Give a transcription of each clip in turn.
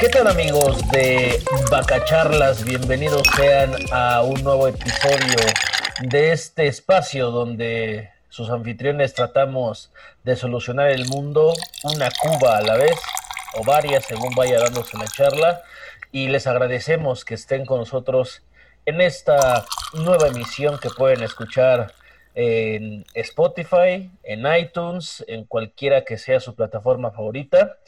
¿Qué tal amigos de Bacacharlas? Bienvenidos sean a un nuevo episodio de este espacio donde sus anfitriones tratamos de solucionar el mundo una cuba a la vez o varias según vaya dándose la charla y les agradecemos que estén con nosotros en esta nueva emisión que pueden escuchar en Spotify, en iTunes, en cualquiera que sea su plataforma favorita.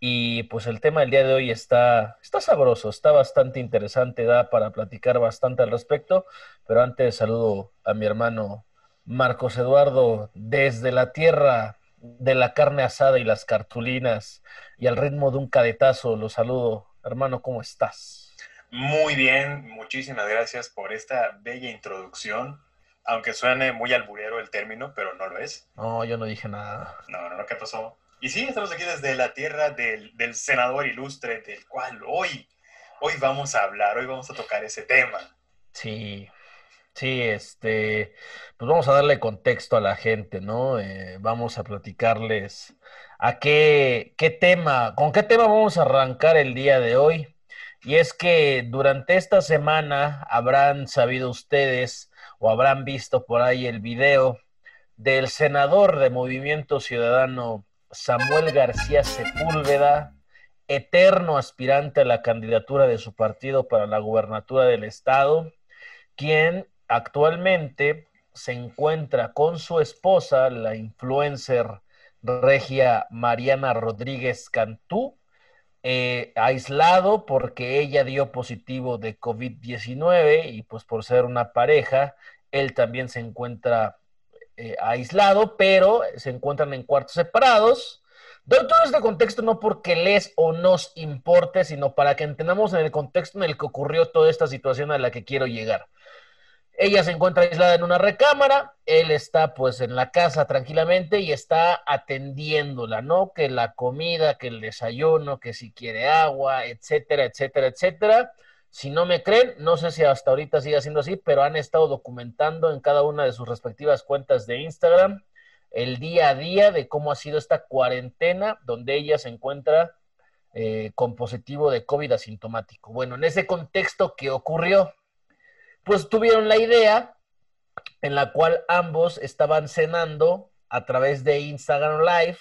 Y pues el tema del día de hoy está, está sabroso, está bastante interesante, da para platicar bastante al respecto. Pero antes saludo a mi hermano Marcos Eduardo desde la tierra de la carne asada y las cartulinas y al ritmo de un cadetazo. Lo saludo, hermano, ¿cómo estás? Muy bien, muchísimas gracias por esta bella introducción. Aunque suene muy alburero el término, pero no lo es. No, yo no dije nada. No, no, no, ¿qué pasó? Y sí, estamos aquí desde la tierra del, del senador ilustre, del cual hoy, hoy vamos a hablar, hoy vamos a tocar ese tema. Sí, sí, este, pues vamos a darle contexto a la gente, ¿no? Eh, vamos a platicarles a qué, qué tema, con qué tema vamos a arrancar el día de hoy. Y es que durante esta semana habrán sabido ustedes o habrán visto por ahí el video del senador de Movimiento Ciudadano Samuel García Sepúlveda, eterno aspirante a la candidatura de su partido para la gubernatura del estado, quien actualmente se encuentra con su esposa, la influencer regia Mariana Rodríguez Cantú, eh, aislado porque ella dio positivo de COVID-19 y pues por ser una pareja, él también se encuentra eh, aislado, pero se encuentran en cuartos separados. Doy todo este contexto no porque les o nos importe, sino para que entendamos en el contexto en el que ocurrió toda esta situación a la que quiero llegar. Ella se encuentra aislada en una recámara, él está pues en la casa tranquilamente y está atendiéndola, ¿no? Que la comida, que el desayuno, que si quiere agua, etcétera, etcétera, etcétera. Si no me creen, no sé si hasta ahorita sigue siendo así, pero han estado documentando en cada una de sus respectivas cuentas de Instagram el día a día de cómo ha sido esta cuarentena donde ella se encuentra eh, con positivo de COVID asintomático. Bueno, en ese contexto, ¿qué ocurrió? pues tuvieron la idea en la cual ambos estaban cenando a través de Instagram Live,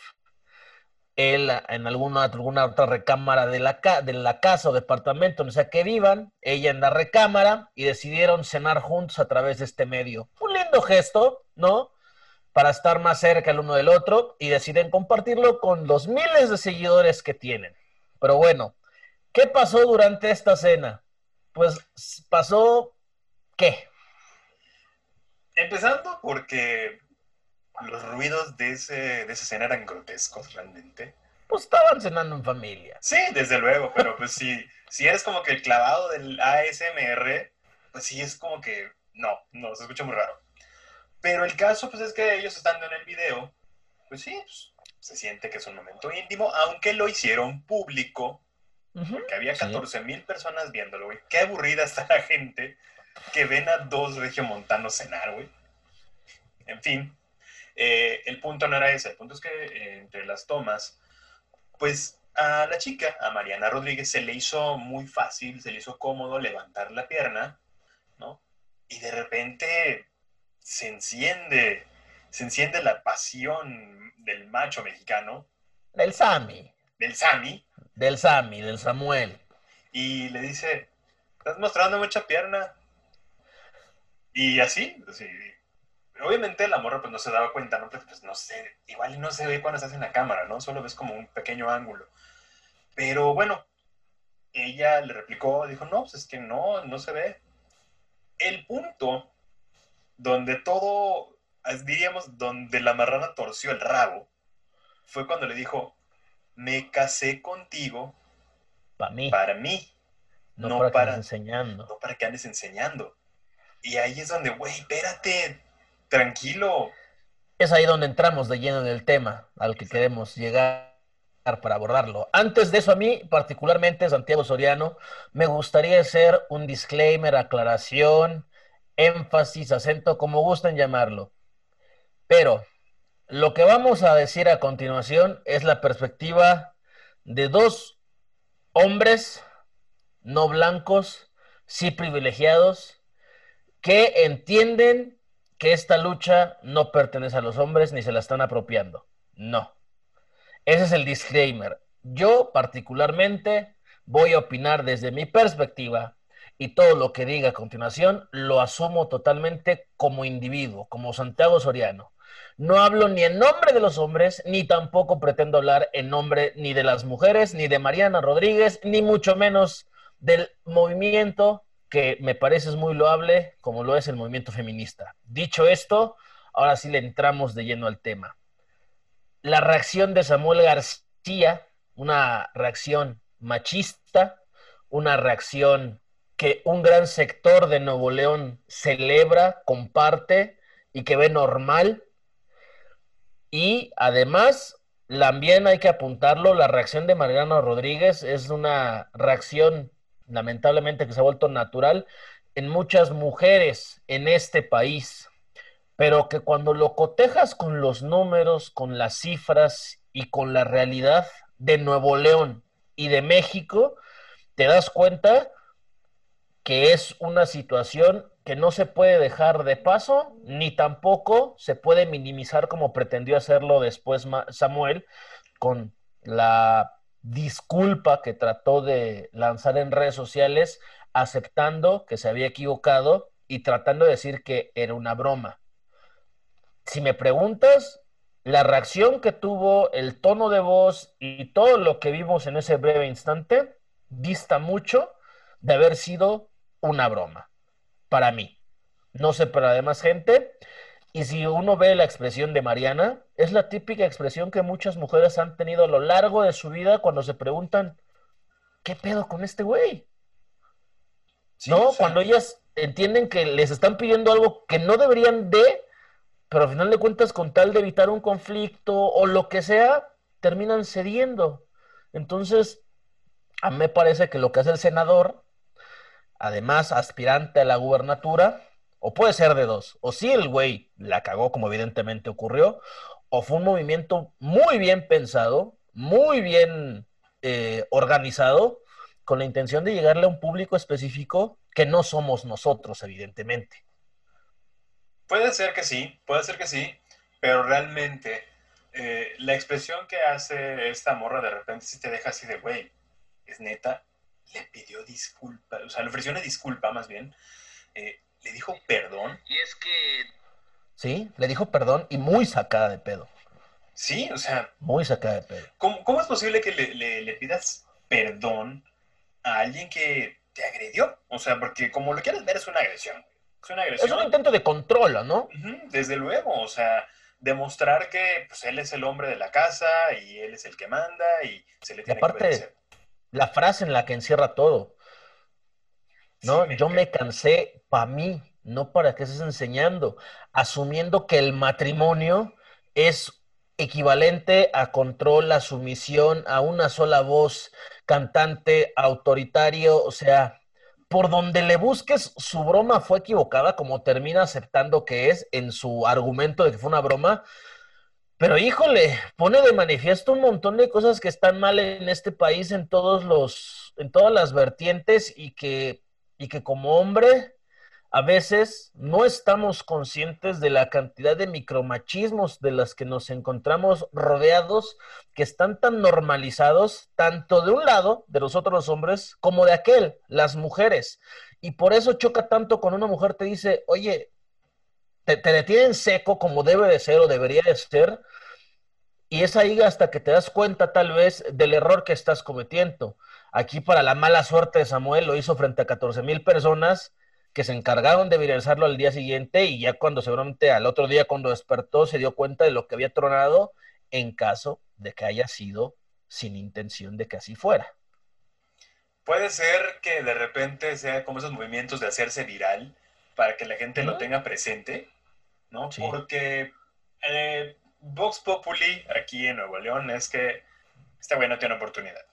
él en alguna, alguna otra recámara de la, de la casa o departamento, no sé que vivan, ella en la recámara, y decidieron cenar juntos a través de este medio. Un lindo gesto, ¿no? Para estar más cerca el uno del otro y deciden compartirlo con los miles de seguidores que tienen. Pero bueno, ¿qué pasó durante esta cena? Pues pasó ¿Qué? Empezando porque los ruidos de, ese, de esa escena eran grotescos realmente. Pues estaban cenando en familia. Sí, desde luego, pero pues si, si eres como que el clavado del ASMR, pues sí es como que no, no, se escucha muy raro. Pero el caso pues es que ellos estando en el video, pues sí, pues, se siente que es un momento íntimo, aunque lo hicieron público, porque había 14 mil personas viéndolo, güey. Qué aburrida está la gente que ven a dos regiomontanos cenar, güey. En fin, eh, el punto no era ese, el punto es que eh, entre las tomas, pues a la chica, a Mariana Rodríguez, se le hizo muy fácil, se le hizo cómodo levantar la pierna, ¿no? Y de repente se enciende, se enciende la pasión del macho mexicano. Del Sami. Del Sami. Del Sami, del Samuel. Y le dice, estás mostrando mucha pierna, y así, obviamente la morra pues no se daba cuenta, ¿no? pues no sé, igual no se ve cuando estás en la cámara, ¿no? Solo ves como un pequeño ángulo. Pero bueno, ella le replicó, dijo, no, pues es que no, no se ve. El punto donde todo, diríamos, donde la marrana torció el rabo, fue cuando le dijo, me casé contigo para mí. Para mí. No, para, para, enseñando. No para que andes enseñando. Y ahí es donde, güey, espérate, tranquilo. Es ahí donde entramos de lleno en el tema al que queremos llegar para abordarlo. Antes de eso, a mí, particularmente, Santiago Soriano, me gustaría hacer un disclaimer, aclaración, énfasis, acento, como gusten llamarlo. Pero lo que vamos a decir a continuación es la perspectiva de dos hombres no blancos, sí privilegiados, que entienden que esta lucha no pertenece a los hombres ni se la están apropiando. No. Ese es el disclaimer. Yo particularmente voy a opinar desde mi perspectiva y todo lo que diga a continuación lo asumo totalmente como individuo, como Santiago Soriano. No hablo ni en nombre de los hombres, ni tampoco pretendo hablar en nombre ni de las mujeres, ni de Mariana Rodríguez, ni mucho menos del movimiento que me parece es muy loable, como lo es el movimiento feminista. Dicho esto, ahora sí le entramos de lleno al tema. La reacción de Samuel García, una reacción machista, una reacción que un gran sector de Nuevo León celebra, comparte y que ve normal. Y además, también hay que apuntarlo, la reacción de Mariano Rodríguez es una reacción lamentablemente que se ha vuelto natural en muchas mujeres en este país, pero que cuando lo cotejas con los números, con las cifras y con la realidad de Nuevo León y de México, te das cuenta que es una situación que no se puede dejar de paso, ni tampoco se puede minimizar como pretendió hacerlo después Samuel con la disculpa que trató de lanzar en redes sociales, aceptando que se había equivocado y tratando de decir que era una broma. Si me preguntas, la reacción que tuvo, el tono de voz y todo lo que vimos en ese breve instante, dista mucho de haber sido una broma, para mí. No sé para demás gente. Y si uno ve la expresión de Mariana, es la típica expresión que muchas mujeres han tenido a lo largo de su vida cuando se preguntan, ¿qué pedo con este güey? ¿No? Cuando ellas entienden que les están pidiendo algo que no deberían de, pero al final de cuentas, con tal de evitar un conflicto o lo que sea, terminan cediendo. Entonces, a mí me parece que lo que hace el senador además aspirante a la gubernatura, o puede ser de dos, o si el güey la cagó como evidentemente ocurrió, o fue un movimiento muy bien pensado, muy bien eh, organizado, con la intención de llegarle a un público específico que no somos nosotros, evidentemente. Puede ser que sí, puede ser que sí, pero realmente eh, la expresión que hace esta morra de repente si te deja así de, güey, es neta, le pidió disculpa, o sea, le ofreció una disculpa más bien, eh, le dijo perdón. Y es que... Sí, le dijo perdón y muy sacada de pedo. Sí, o sea... Muy sacada de pedo. ¿Cómo, es posible que le, pidas perdón a alguien que te agredió? O sea, porque como lo quieres ver es una agresión. Es una agresión. Es un intento de control, ¿no? desde luego, o sea, demostrar que pues, él es el hombre de la casa y él es el que manda y se le tiene que obedecer la frase en la que encierra todo. ¿No? Yo me cansé para mí, no para que estés enseñando, asumiendo que el matrimonio es equivalente a control, a sumisión, a una sola voz, cantante, autoritario, o sea, por donde le busques, su broma fue equivocada, como termina aceptando que es en su argumento de que fue una broma, pero híjole, pone de manifiesto un montón de cosas que están mal en este país en todos los, en todas las vertientes y que, y que como hombre a veces no estamos conscientes de la cantidad de micromachismos de las que nos encontramos rodeados, que están tan normalizados, tanto de un lado, de los otros hombres, como de aquel, las mujeres. Y por eso choca tanto cuando una mujer te dice, oye, te, te detienen seco como debe de ser o debería de ser, y es ahí hasta que te das cuenta tal vez del error que estás cometiendo. Aquí para la mala suerte de Samuel lo hizo frente a 14 mil personas que se encargaron de viralizarlo al día siguiente y ya cuando seguramente al otro día cuando despertó se dio cuenta de lo que había tronado en caso de que haya sido sin intención de que así fuera. Puede ser que de repente sea como esos movimientos de hacerse viral para que la gente lo tenga presente, ¿no? Porque eh, Vox Populi aquí en Nuevo León es que este güey no tiene oportunidad.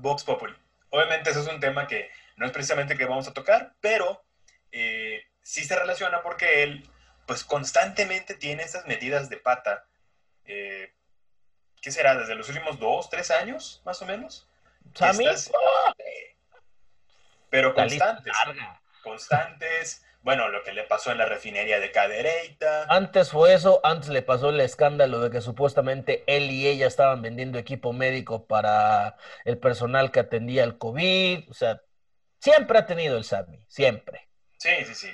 Vox Populi. Obviamente eso es un tema que no es precisamente que vamos a tocar, pero eh, sí se relaciona porque él pues constantemente tiene estas medidas de pata. Eh, ¿Qué será? ¿Desde los últimos dos, tres años, más o menos? Sammy, pero constantes. Constantes. Bueno, lo que le pasó en la refinería de Cadereyta. Antes fue eso, antes le pasó el escándalo de que supuestamente él y ella estaban vendiendo equipo médico para el personal que atendía el COVID. O sea, siempre ha tenido el SAMI, siempre. Sí, sí, sí.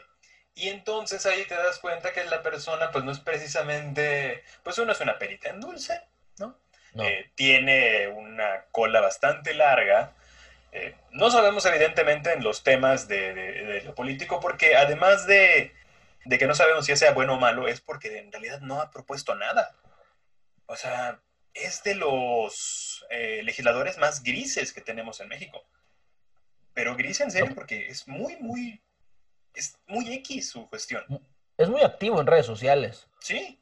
Y entonces ahí te das cuenta que la persona, pues no es precisamente, pues uno es una perita en dulce, ¿no? Eh, tiene una cola bastante larga. Eh, no sabemos evidentemente en los temas de, lo político porque además de, que no sabemos si sea bueno o malo, es porque en realidad no ha propuesto nada. O sea, es de los eh, legisladores más grises que tenemos en México. Pero gris en serio porque es muy, muy es muy X su cuestión. Es muy activo en redes sociales. Sí.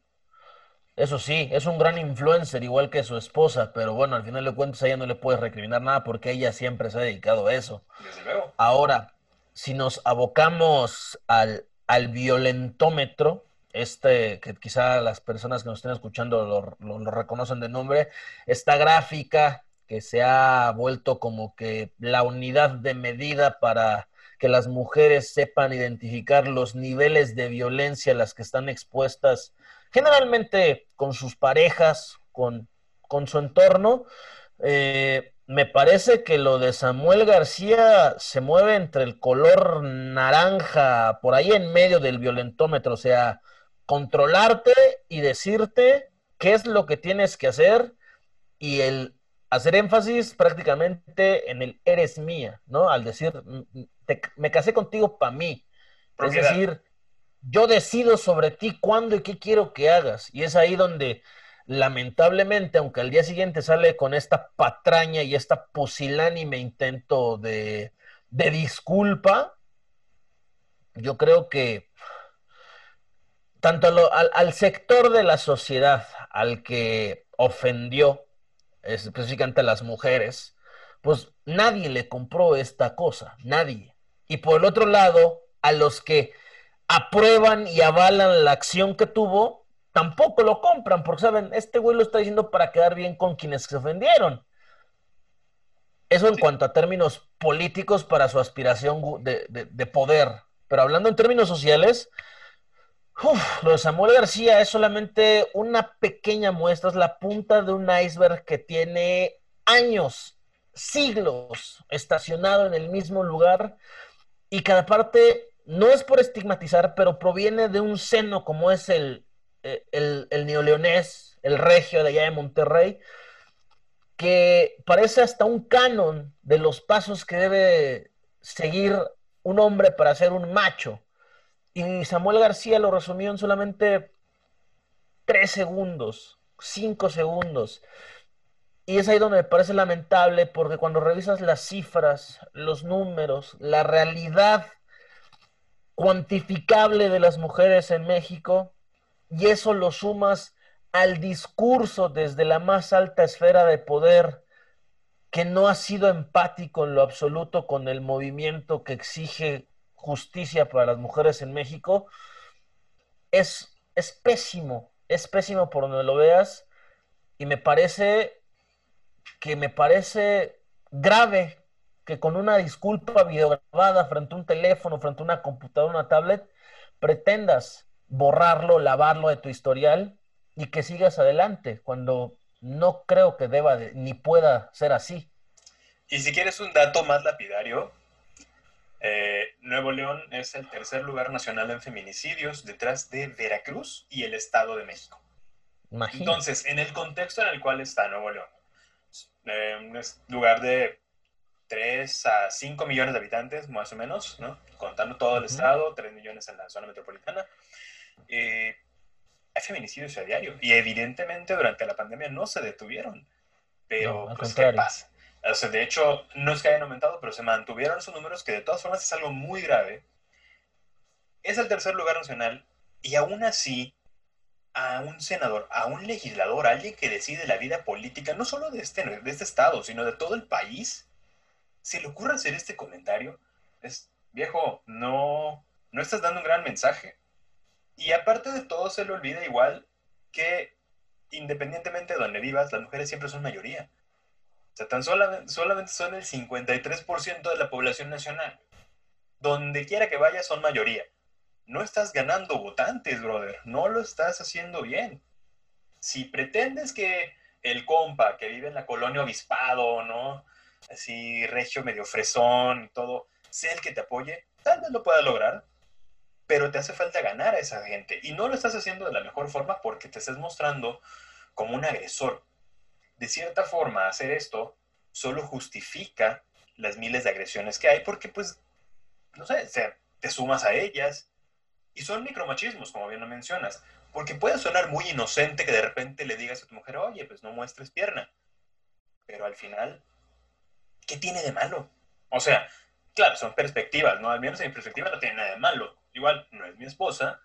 Eso sí, es un gran influencer, igual que su esposa, pero bueno, al final de cuentas a ella no le puedes recriminar nada porque ella siempre se ha dedicado a eso. Desde luego. Ahora, si nos abocamos al, al violentómetro, este, que quizá las personas que nos estén escuchando lo, lo, reconocen de nombre, esta gráfica que se ha vuelto como que la unidad de medida para que las mujeres sepan identificar los niveles de violencia a las que están expuestas, generalmente con sus parejas, con, con su entorno. Eh, me parece que lo de Samuel García se mueve entre el color naranja, por ahí en medio del violentómetro, o sea, controlarte y decirte qué es lo que tienes que hacer y el hacer énfasis prácticamente en el eres mía, ¿no? Al decir, me casé contigo para mí. Es decir, yo decido sobre ti cuándo y qué quiero que hagas. Y es ahí donde, lamentablemente, aunque al día siguiente sale con esta patraña y esta pusilánime intento de, de disculpa, yo creo que tanto al, al sector de la sociedad al que ofendió, específicamente a las mujeres, pues nadie le compró esta cosa, nadie. Y por el otro lado, a los que aprueban y avalan la acción que tuvo, tampoco lo compran, porque saben, este güey lo está diciendo para quedar bien con quienes se ofendieron. Eso en cuanto a términos políticos para su aspiración de, poder. Pero hablando en términos sociales, lo de Samuel García es solamente una pequeña muestra, es la punta de un iceberg que tiene años, siglos estacionado en el mismo lugar y cada parte no es por estigmatizar, pero proviene de un seno como es el, eh, el, el neoleonés, el regio de allá de Monterrey, que parece hasta un canon de los pasos que debe seguir un hombre para ser un macho. Y Samuel García lo resumió en solamente tres segundos, cinco segundos. Y es ahí donde me parece lamentable porque cuando revisas las cifras, los números, la realidad cuantificable de las mujeres en México, y eso lo sumas al discurso desde la más alta esfera de poder que no ha sido empático en lo absoluto con el movimiento que exige justicia para las mujeres en México, es, es pésimo, es pésimo por donde lo veas y me parece que me parece grave que con una disculpa videograbada frente a un teléfono, frente a una computadora, una tablet, pretendas borrarlo, lavarlo de tu historial y que sigas adelante, cuando no creo que deba ni pueda ser así. Y si quieres un dato más lapidario, eh, Nuevo León es el tercer lugar nacional en feminicidios detrás de Veracruz y el Estado de México. Entonces, en el contexto en el cual está Nuevo León, un lugar de 3 a 5 millones de habitantes, más o menos, ¿no? Contando todo el estado, 3 millones en la zona metropolitana. Eh, hay feminicidios a diario y evidentemente durante la pandemia no se detuvieron. Pero, pues, ¿qué pasa? de hecho, no es que hayan aumentado, pero se mantuvieron esos números que de todas formas es algo muy grave. Es el tercer lugar nacional y aún así a un senador, a un legislador, a alguien que decide la vida política, no solo de este, de este estado, sino de todo el país, se le ocurre hacer este comentario, es, viejo, no, no estás dando un gran mensaje. Y aparte de todo, se le olvida igual que independientemente de donde vivas, las mujeres siempre son mayoría. O sea, tan solamente, son el 53% de la población nacional. Donde quiera que vayas son mayoría. No estás ganando votantes, brother. No lo estás haciendo bien. Si pretendes que el compa que vive en la colonia Obispado, ¿no? Así, regio medio fresón y todo, sea el que te apoye, tal vez lo pueda lograr, pero te hace falta ganar a esa gente. Y no lo estás haciendo de la mejor forma porque te estás mostrando como un agresor. De cierta forma, hacer esto solo justifica las miles de agresiones que hay porque, pues, no sé, te sumas a ellas. Y son micromachismos, como bien lo mencionas. Porque puede sonar muy inocente que de repente le digas a tu mujer, oye, pues no muestres pierna. Pero al final, ¿qué tiene de malo? O sea, claro, son perspectivas, ¿no? Al menos en mi perspectiva no tiene nada de malo. Igual, no es mi esposa,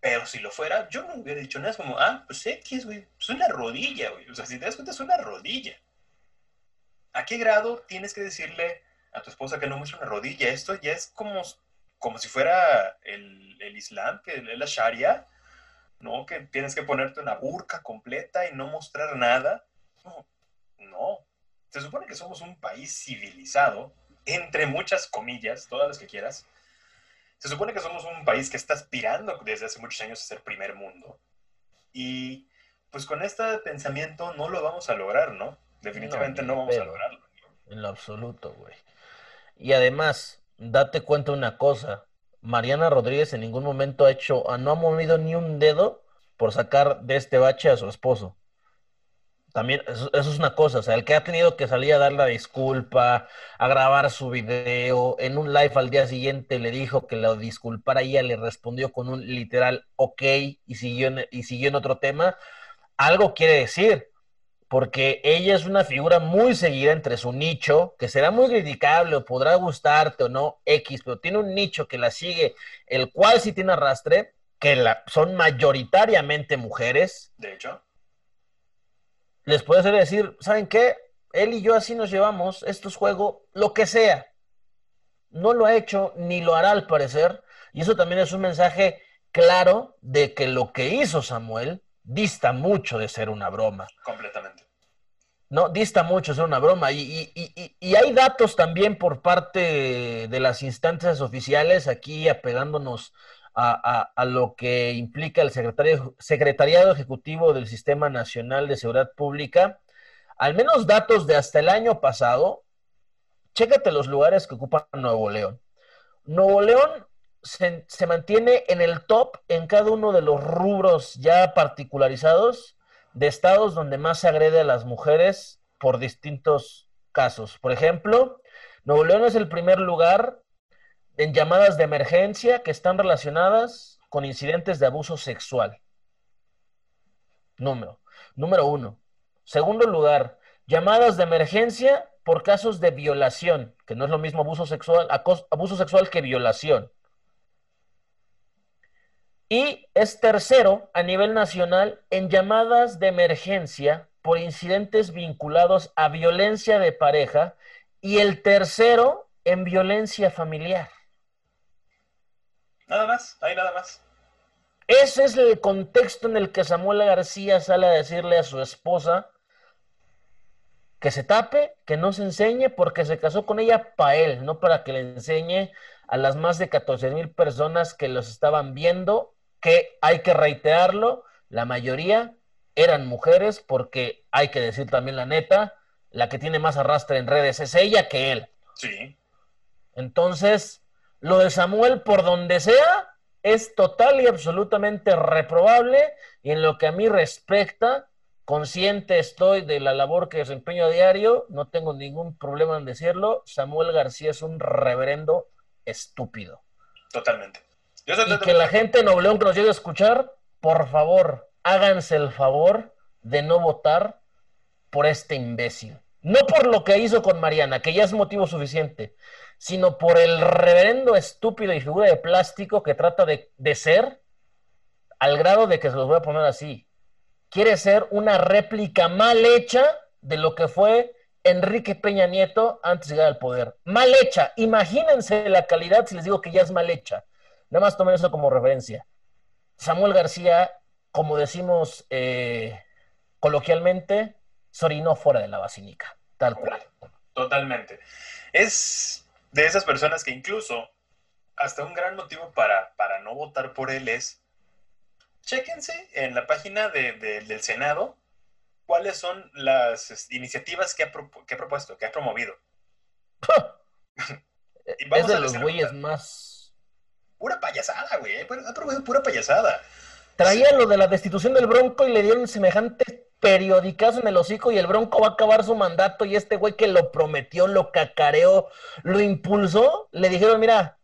pero si lo fuera, yo no hubiera dicho nada. Es como, ah, pues X, güey, es una rodilla, güey. O sea, si te das cuenta, es una rodilla. ¿A qué grado tienes que decirle a tu esposa que no muestre una rodilla? Esto ya es como, como si fuera el, el Islam, que es la Sharia, ¿no? Que tienes que ponerte una burka completa y no mostrar nada. No, no. Se supone que somos un país civilizado entre muchas comillas, todas las que quieras, se supone que somos un país que está aspirando desde hace muchos años a ser primer mundo. Y pues con este pensamiento no lo vamos a lograr, ¿no? Definitivamente no, vamos a lograrlo. En lo absoluto, güey. Y además, date cuenta una cosa. Mariana Rodríguez en ningún momento ha hecho, no ha movido ni un dedo por sacar de este bache a su esposo. También eso, es una cosa, o sea, el que ha tenido que salir a dar la disculpa, a grabar su video, en un live al día siguiente le dijo que lo disculpara ella le respondió con un literal ok y siguió en, y siguió en otro tema, algo quiere decir, porque ella es una figura muy seguida entre su nicho, que será muy criticable o podrá gustarte o no, X, pero tiene un nicho que la sigue, el cual sí tiene arrastre, que la, son mayoritariamente mujeres. De hecho les puede hacer decir, ¿saben qué? Él y yo así nos llevamos, esto es juego, lo que sea. No lo ha hecho ni lo hará al parecer. Y eso también es un mensaje claro de que lo que hizo Samuel dista mucho de ser una broma. Completamente. No, dista mucho de ser una broma. Y, y, hay datos también por parte de las instancias oficiales, aquí apegándonos a, lo que implica el secretario, Secretariado Ejecutivo del Sistema Nacional de Seguridad Pública, al menos datos de hasta el año pasado, chécate los lugares que ocupa Nuevo León. Nuevo León se, se, mantiene en el top en cada uno de los rubros ya particularizados de estados donde más se agrede a las mujeres por distintos casos. Por ejemplo, Nuevo León es el primer lugar en llamadas de emergencia que están relacionadas con incidentes de abuso sexual. Número. Número uno. Segundo lugar, llamadas de emergencia por casos de violación, que no es lo mismo abuso sexual, abuso sexual que violación. Y es tercero a nivel nacional en llamadas de emergencia por incidentes vinculados a violencia de pareja y el tercero en violencia familiar. Nada más, hay nada más. Ese es el contexto en el que Samuel García sale a decirle a su esposa que se tape, que no se enseñe, porque se casó con ella para él, no para que le enseñe a las más de 14 mil personas que los estaban viendo, que hay que reiterarlo, la mayoría eran mujeres, porque hay que decir también la neta, la que tiene más arrastre en redes es ella que él. Sí. Entonces, lo de Samuel, por donde sea, es total y absolutamente reprobable y en lo que a mí respecta, consciente estoy de la labor que desempeño a diario, no tengo ningún problema en decirlo, Samuel García es un reverendo estúpido. Totalmente. y que la gente en Nuevo que nos llegue a escuchar, por favor, háganse el favor de no votar por este imbécil. No por lo que hizo con Mariana, que ya es motivo suficiente, sino por el reverendo estúpido y figura de plástico que trata de, ser, al grado de que se los voy a poner así. Quiere ser una réplica mal hecha de lo que fue Enrique Peña Nieto antes de llegar al poder. Mal hecha. Imagínense la calidad si les digo que ya es mal hecha. Nada más tomen eso como referencia. Samuel García, como decimos eh, coloquialmente, sorinó fuera de la basílica Tal cual. Totalmente. Es de esas personas que incluso hasta un gran motivo para, para no votar por él es, chéquense en la página del Senado cuáles son las iniciativas que ha, que ha propuesto, que ha promovido. es de los güeyes más... Pura payasada, güey. Ha promovido pura payasada. Traía lo de la destitución del Bronco y le dieron semejante periodicazo en el hocico y el Bronco va a acabar su mandato y este güey que lo prometió, lo cacareó, lo impulsó, le dijeron, mira,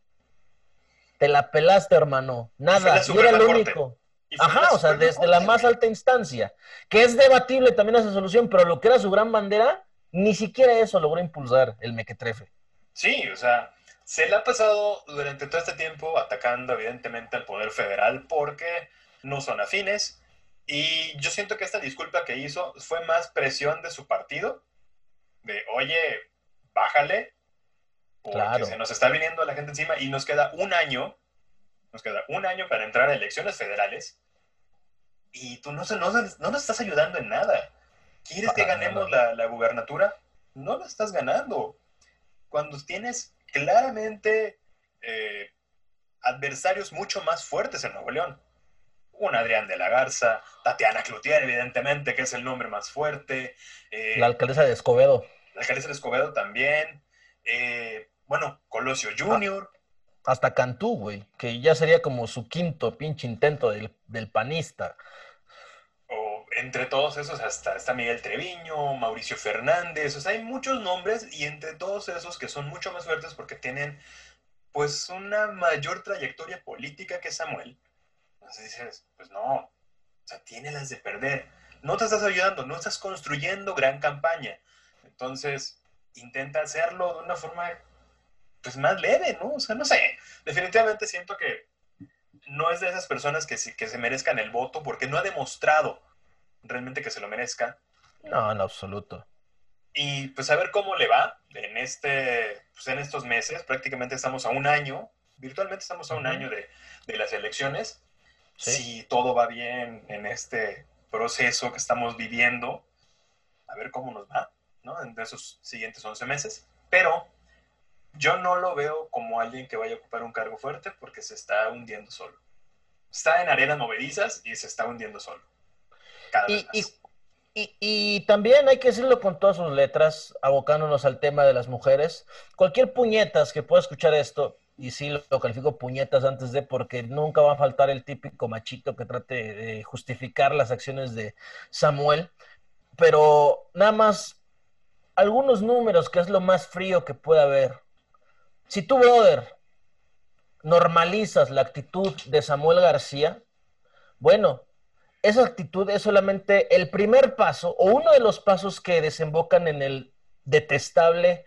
te la pelaste, hermano. Nada, yo era el único. Ajá, o sea, desde la más alta instancia, que es debatible también esa solución, pero lo que era su gran bandera, ni siquiera eso logró impulsar el mequetrefe. Sí, o sea, se le ha pasado durante todo este tiempo atacando evidentemente al poder federal porque no son afines. Y yo siento que esta disculpa que hizo fue más presión de su partido, de, oye, bájale, porque se nos está viniendo la gente encima y nos queda un año, nos queda un año para entrar a elecciones federales y tú no, no, no nos estás ayudando en nada. ¿Quieres que ganemos la, la gubernatura? No la estás ganando. Cuando tienes claramente eh, adversarios mucho más fuertes en Nuevo León. Un Adrián de la Garza, Tatiana Cloutier, evidentemente, que es el nombre más fuerte. Eh, la alcaldesa de Escobedo. La alcaldesa de Escobedo también. Eh, bueno, Colosio Junior. hasta Cantú, güey, que ya sería como su quinto pinche intento del, panista. O entre todos esos, hasta está Miguel Treviño, Mauricio Fernández, o sea, hay muchos nombres y entre todos esos que son mucho más fuertes porque tienen pues una mayor trayectoria política que Samuel. Entonces dices, pues no, o sea, tiene las de perder. No te estás ayudando, no estás construyendo gran campaña. Entonces, intenta hacerlo de una forma pues más leve, ¿no? O sea, no sé, definitivamente siento que no es de esas personas que, que se merezcan el voto porque no ha demostrado realmente que se lo merezca. No, en absoluto. Y pues a ver cómo le va en, este, pues, en estos meses, prácticamente estamos a un año, virtualmente estamos a un año de, de las elecciones. Si todo va bien en este proceso que estamos viviendo, a ver cómo nos va. ¿no? En esos siguientes 11 meses. Pero yo no lo veo como alguien que vaya a ocupar un cargo fuerte porque se está hundiendo solo. Está en arenas movedizas y se está hundiendo solo. y, también hay que decirlo con todas sus letras, abocándonos al tema de las mujeres. Cualquier puñetas que pueda escuchar esto, y sí lo califico puñetas antes de, porque nunca va a faltar el típico machito que trate de justificar las acciones de Samuel. Pero nada más algunos números, que es lo más frío que puede haber. Si tú, brother, normalizas la actitud de Samuel García, bueno, esa actitud es solamente el primer paso o uno de los pasos que desembocan en el detestable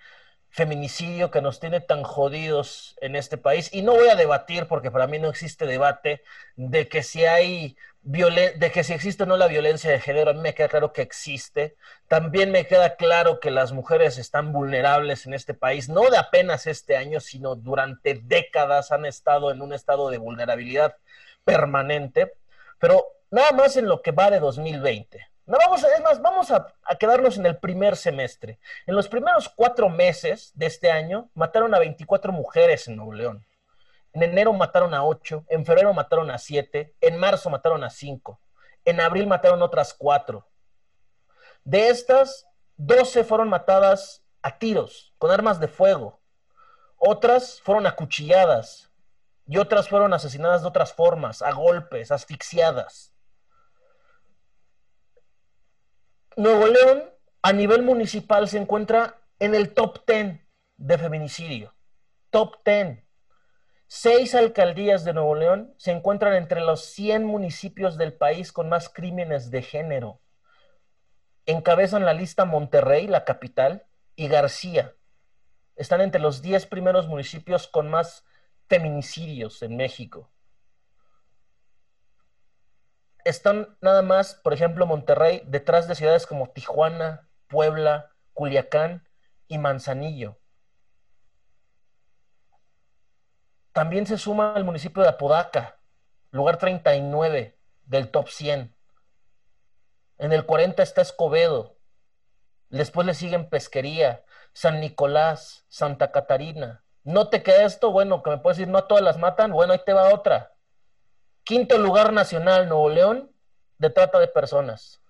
feminicidio que nos tiene tan jodidos en este país. Y no voy a debatir, porque para mí no existe debate, de que si hay de que si existe o no la violencia de género, a mí me queda claro que existe. También me queda claro que las mujeres están vulnerables en este país, no de apenas este año, sino durante décadas han estado en un estado de vulnerabilidad permanente. Pero nada más en lo que va de 2020. No, vamos a, es más, vamos a, quedarnos en el primer semestre. En los primeros cuatro meses de este año mataron a 24 mujeres en Nuevo León. En enero mataron a ocho, en febrero mataron a siete, en marzo mataron a cinco, en abril mataron otras cuatro. De estas, doce fueron matadas a tiros, con armas de fuego. Otras fueron acuchilladas y otras fueron asesinadas de otras formas, a golpes, asfixiadas. Nuevo León, a nivel municipal, se encuentra en el top ten de feminicidio. Top ten. Seis alcaldías de Nuevo León se encuentran entre los 100 municipios del país con más crímenes de género. Encabezan la lista Monterrey, la capital, y García. Están entre los 10 primeros municipios con más feminicidios en México. Están nada más, por ejemplo, Monterrey, detrás de ciudades como Tijuana, Puebla, Culiacán y Manzanillo. También se suma el municipio de Apodaca, lugar 39 del top 100. En el 40 está Escobedo. Después le siguen Pesquería, San Nicolás, Santa Catarina. ¿No te queda esto? Bueno, que me puedes decir, no a todas las matan. Bueno, ahí te va otra. Quinto lugar nacional, Nuevo León, de trata de personas.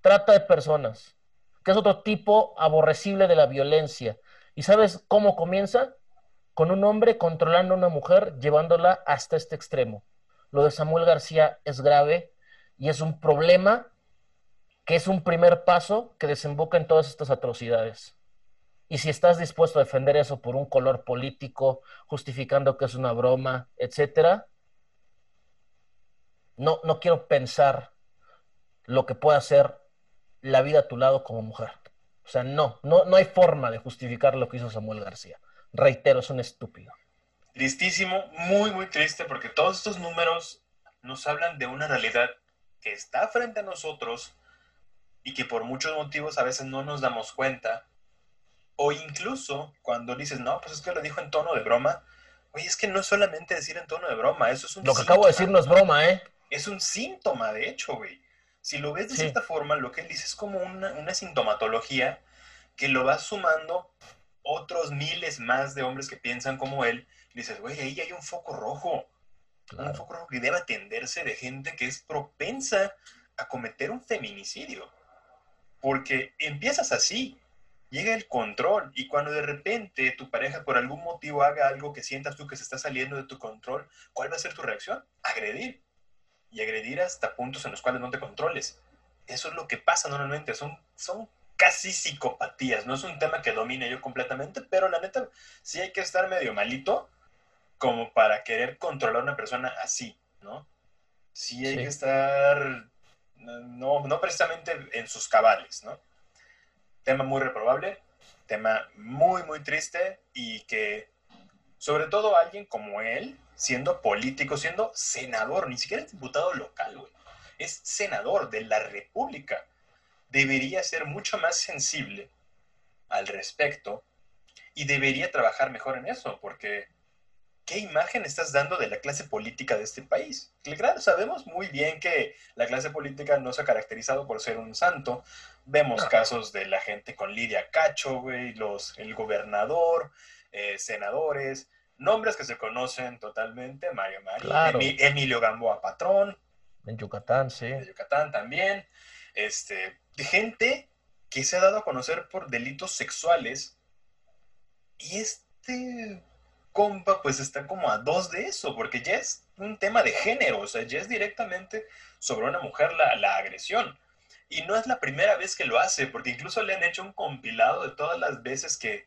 Trata de personas, que es otro tipo aborrecible de la violencia. ¿Y sabes cómo comienza? Con un hombre controlando a una mujer, llevándola hasta este extremo. Lo de Samuel García es grave y es un problema que es un primer paso que desemboca en todas estas atrocidades. Y si estás dispuesto a defender eso por un color político, justificando que es una broma, etcétera, no, no quiero pensar lo que pueda ser la vida a tu lado como mujer. O sea, no, no, no hay forma de justificar lo que hizo Samuel García. Reitero, es un estúpido. Tristísimo, muy, muy triste, porque todos estos números nos hablan de una realidad que está frente a nosotros y que por muchos motivos a veces no nos damos cuenta o incluso cuando dices, no, pues es que lo dijo en tono de broma. Oye, es que no es solamente decir en tono de broma, eso es un Lo que acabo de decir no es broma, ¿eh? Es un síntoma, de hecho, güey. Si lo ves de cierta forma, lo que él dice es como una, una sintomatología que lo va sumando otros miles más de hombres que piensan como él. Y dices, güey, ahí hay un foco rojo. Un foco rojo que debe atenderse de gente que es propensa a cometer un feminicidio. Porque empiezas así, llega el control y cuando de repente tu pareja por algún motivo haga algo que sientas tú que se está saliendo de tu control, ¿cuál va a ser tu reacción? Agredir. Y agredir hasta puntos en los cuales no te controles. Eso es lo que pasa normalmente, son, son casi psicopatías, no es un tema que domine yo completamente, pero la neta sí hay que estar medio malito como para querer controlar a una persona así, ¿no? Sí hay que estar, no, no precisamente en sus cabales, ¿no? tema muy reprobable, tema muy, muy triste y que sobre todo alguien como él, siendo político, siendo senador, ni siquiera es diputado local, güey, es senador de la República, debería ser mucho más sensible al respecto y debería trabajar mejor en eso, porque ¿qué imagen estás dando de la clase política de este país? Claro, sabemos muy bien que la clase política no se ha caracterizado por ser un santo. Vemos casos de la gente con Lidia Cacho, güey, los, el gobernador, eh, senadores, nombres que se conocen totalmente, Mario Mario, Emilio Gamboa Patrón. En Yucatán, sí. En Yucatán también. Este, gente que se ha dado a conocer por delitos sexuales. Y este compa pues está como a dos de eso, porque ya es un tema de género, o sea, ya es directamente sobre una mujer la, la agresión. Y no es la primera vez que lo hace, porque incluso le han hecho un compilado de todas las veces que,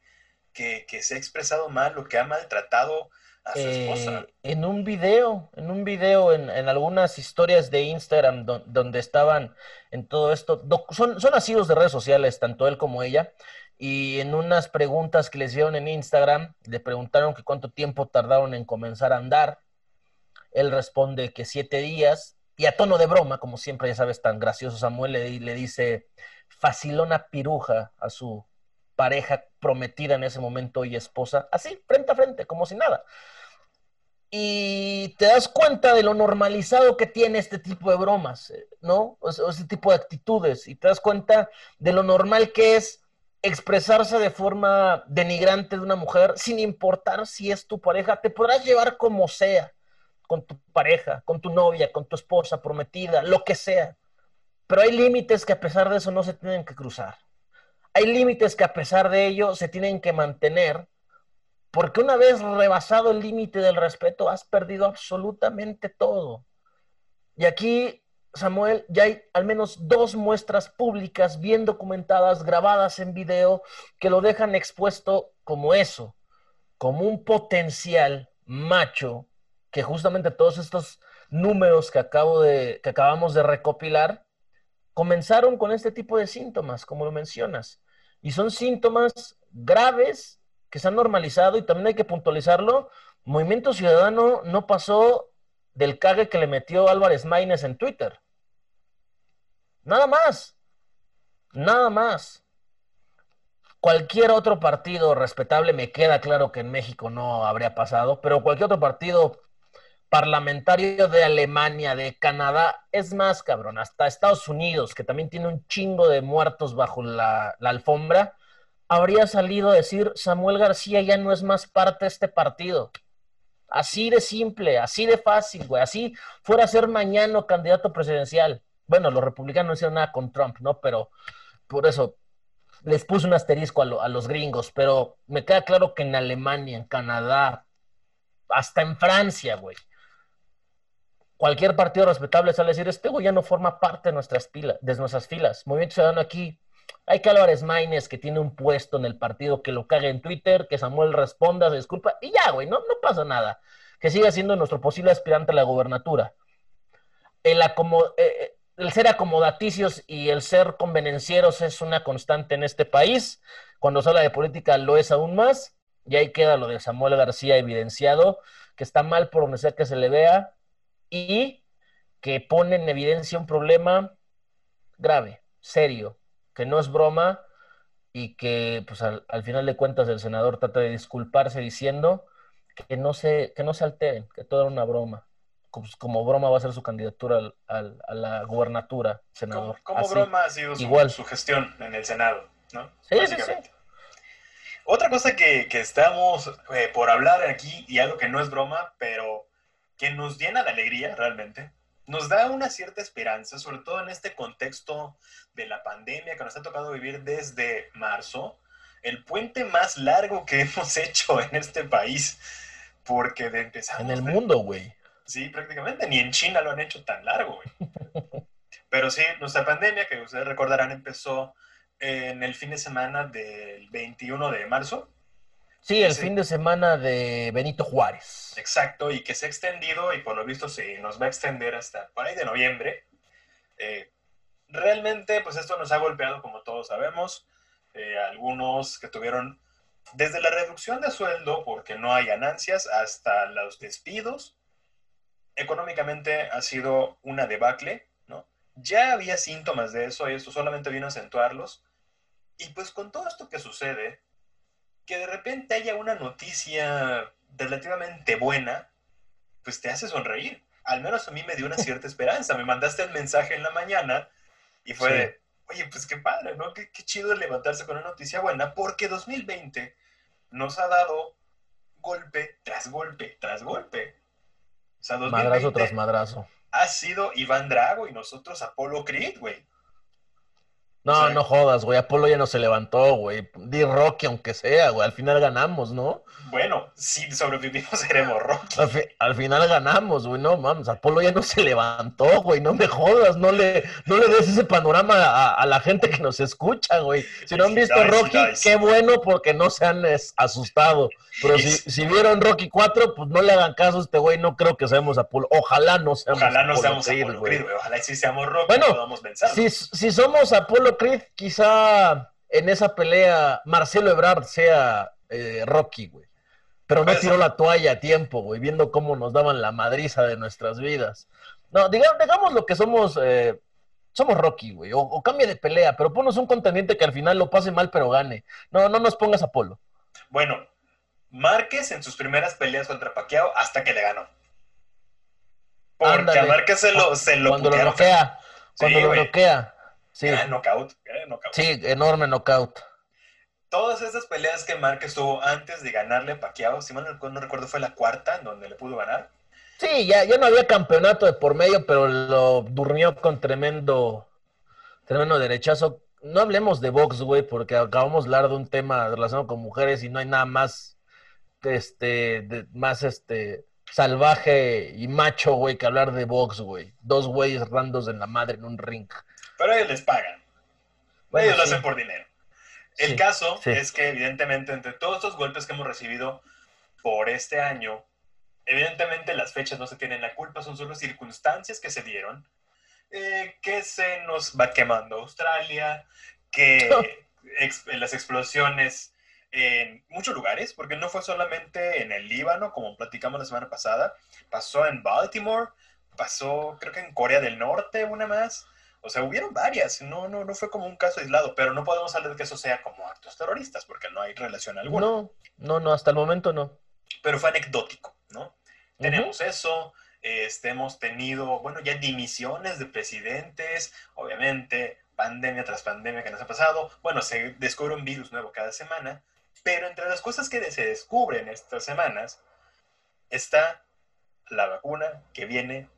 que, se ha expresado mal o que ha maltratado a su esposa. Eh, en un video, en un video, en, en algunas historias de Instagram donde estaban en todo esto, son, son nacidos de redes sociales, tanto él como ella, y en unas preguntas que les dieron en Instagram, le preguntaron que cuánto tiempo tardaron en comenzar a andar. Él responde que siete días, y a tono de broma, como siempre, ya sabes, tan gracioso Samuel, le dice facilona piruja a su pareja prometida en ese momento y esposa, así, frente a frente, como si nada. Y te das cuenta de lo normalizado que tiene este tipo de bromas, ¿no? O este tipo de actitudes, y te das cuenta de lo normal que es expresarse de forma denigrante de una mujer, sin importar si es tu pareja, te podrás llevar como sea con tu pareja, con tu novia, con tu esposa prometida, lo que sea. Pero hay límites que a pesar de eso no se tienen que cruzar. Hay límites que a pesar de ello se tienen que mantener, porque una vez rebasado el límite del respeto, has perdido absolutamente todo. Y aquí Samuel, ya hay al menos dos muestras públicas bien documentadas, grabadas en video, que lo dejan expuesto como eso, como un potencial macho, que justamente todos estos números que, acabo de, que acabamos de recopilar comenzaron con este tipo de síntomas, como lo mencionas. Y son síntomas graves que se han normalizado y también hay que puntualizarlo. Movimiento Ciudadano no pasó del cague que le metió Álvarez Maínez en Twitter. Nada más. Nada más. Cualquier otro partido respetable, me queda claro que en México no habría pasado, pero cualquier otro partido parlamentario de Alemania, de Canadá, es más, cabrón, hasta Estados Unidos, que también tiene un chingo de muertos bajo la, la alfombra, habría salido a decir, Samuel García ya no es más parte de este partido. Así de simple, así de fácil, güey. Así fuera a ser mañana candidato presidencial. Bueno, los republicanos no hicieron nada con Trump, ¿no? Pero por eso les puse un asterisco a, a los gringos. Pero me queda claro que en Alemania, en Canadá, hasta en Francia, güey. Cualquier partido respetable sale a decir, este güey ya no forma parte de nuestras, pilas, de nuestras filas. Movimiento Ciudadano aquí, hay que Álvarez que tiene un puesto en el partido, que lo cague en Twitter, que Samuel responda, se disculpa, y ya, güey, no, no pasa nada. Que siga siendo nuestro posible aspirante a la gobernatura. Eh, eh, el ser acomodaticios y el ser convenencieros es una constante en este país. Cuando se habla de política lo es aún más. Y ahí queda lo de Samuel García evidenciado, que está mal por donde sea que se le vea y que pone en evidencia un problema grave, serio, que no es broma y que pues al, final de cuentas el senador trata de disculparse diciendo que no se, que no se alteren, que todo era una broma. Pues, como, broma va a ser su candidatura al, a la gubernatura, senador. Como, broma ha sido su, igual. su gestión en el Senado, ¿no? Sí, sí, sí. Otra cosa que, que estamos eh, por hablar aquí, y algo que no es broma, pero que nos llena de alegría realmente, nos da una cierta esperanza, sobre todo en este contexto de la pandemia que nos ha tocado vivir desde marzo, el puente más largo que hemos hecho en este país, porque de empezar... En el mundo, güey. Sí, prácticamente, ni en China lo han hecho tan largo, güey. Pero sí, nuestra pandemia, que ustedes recordarán, empezó en el fin de semana del 21 de marzo Sí, el fin de semana de Benito Juárez. Exacto, y que se ha extendido y por lo visto se nos va a extender hasta por ahí de noviembre. Eh, realmente, pues esto nos ha golpeado, como todos sabemos, eh, algunos que tuvieron desde la reducción de sueldo porque no hay ganancias hasta los despidos. Económicamente ha sido una debacle, ¿no? Ya había síntomas de eso y esto solamente vino a acentuarlos. Y pues con todo esto que sucede, que de repente haya una noticia relativamente buena, pues te hace sonreír. Al menos a mí me dio una cierta esperanza. Me mandaste el mensaje en la mañana y fue de, oye, pues qué padre, ¿no? Qué, qué chido levantarse con una noticia buena, porque 2020 nos ha dado golpe tras golpe tras golpe. O sea, 2020 madrazo tras madrazo. Ha sido Iván Drago y nosotros Apolo Creed, güey. No, no jodas, güey. Apolo ya no se levantó, güey. Di Rocky, aunque sea, güey. Al final ganamos, ¿no? Bueno, si sobrevivimos, seremos Rocky. Al, final ganamos, güey. No, mames. Apolo ya no se levantó, güey. No me jodas. No le, no le des ese panorama a, la gente que nos escucha, güey. Si no han visto Rocky, qué bueno porque no se han asustado. Pero si, si, vieron Rocky 4, pues no le hagan caso a este güey. No creo que seamos Apolo. Ojalá no seamos Ojalá no seamos Apolo, güey. Ojalá sí seamos Rocky bueno, podamos. Si, si somos Apolo Creed, quizá en esa pelea Marcelo Ebrard sea eh, Rocky, güey. Pero no tiró la toalla a tiempo, güey, viendo cómo nos daban la madriza de nuestras vidas. No, digamos, lo que somos, eh, somos Rocky, güey, o, cambia de pelea, pero ponos un contendiente que al final lo pase mal pero gane. No, no nos pongas a Polo. Bueno, Márquez en sus primeras peleas contra Paquiao hasta que le ganó. Porque a Márquez se lo, se lo Cuando lo noquea, cuando lo noquea. Sí. knockout, Sí, enorme knockout. Todas esas peleas que Márquez tuvo antes de ganarle a Pacquiao, si mal no recuerdo, fue la cuarta en donde le pudo ganar. Sí, ya, ya no había campeonato de por medio, pero lo durmió con tremendo, tremendo derechazo. No hablemos de box, güey, porque acabamos de hablar de un tema relacionado con mujeres y no hay nada más, este, más, este, salvaje y macho, güey, que hablar de box, güey. Dos güeyes randos en la madre en un ring. Pero ellos les pagan. ellos lo hacen por dinero. El caso es que, evidentemente, entre todos estos golpes que hemos recibido por este año, evidentemente las fechas no se tienen la culpa, son solo circunstancias que se dieron, eh, que se nos va quemando Australia, que las explosiones en muchos lugares, porque no fue solamente en el Líbano, como platicamos la semana pasada, pasó en Baltimore, pasó creo que en Corea del Norte una más, o sea, hubieron varias, no, no, no fue como un caso aislado, pero no podemos hablar de que eso sea como actos terroristas, porque no hay relación alguna. No, no, no, hasta el momento no. Pero fue anecdótico, ¿no? Tenemos eso, Este, hemos tenido, bueno, ya dimisiones de presidentes, obviamente, pandemia tras pandemia que nos ha pasado. Bueno, se descubre un virus nuevo cada semana, pero entre las cosas que se descubren estas semanas está la vacuna que viene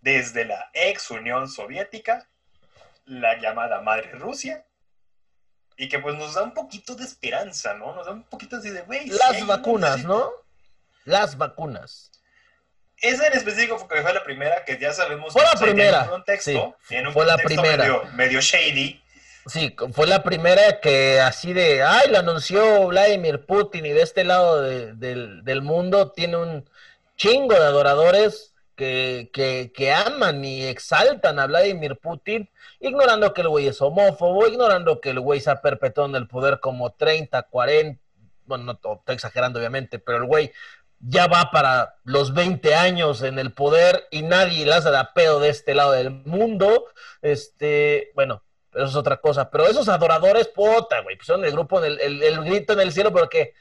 desde la ex Unión Soviética, la llamada Madre Rusia, y que pues nos da un poquito de esperanza, ¿no? Nos da un poquito así de, güey. Las vacunas, ¿no? Las vacunas. Esa en específico fue la primera que ya sabemos fue la primera. en un contexto, en un fue la primera. Medio, medio, shady. Sí, fue la primera que así de, ay, lo anunció Vladimir Putin y de este lado del, del mundo tiene un chingo de adoradores que, que, que, aman y exaltan a Vladimir Putin, ignorando que el güey es homófobo, ignorando que el güey se ha perpetuado en el poder como 30, 40, bueno, no estoy exagerando obviamente, pero el güey ya va para los 20 años en el poder y nadie hace de pedo de este lado del mundo. Este, bueno, eso es otra cosa, pero esos adoradores, puta, güey, pues son el grupo, del, el grito en el cielo, porque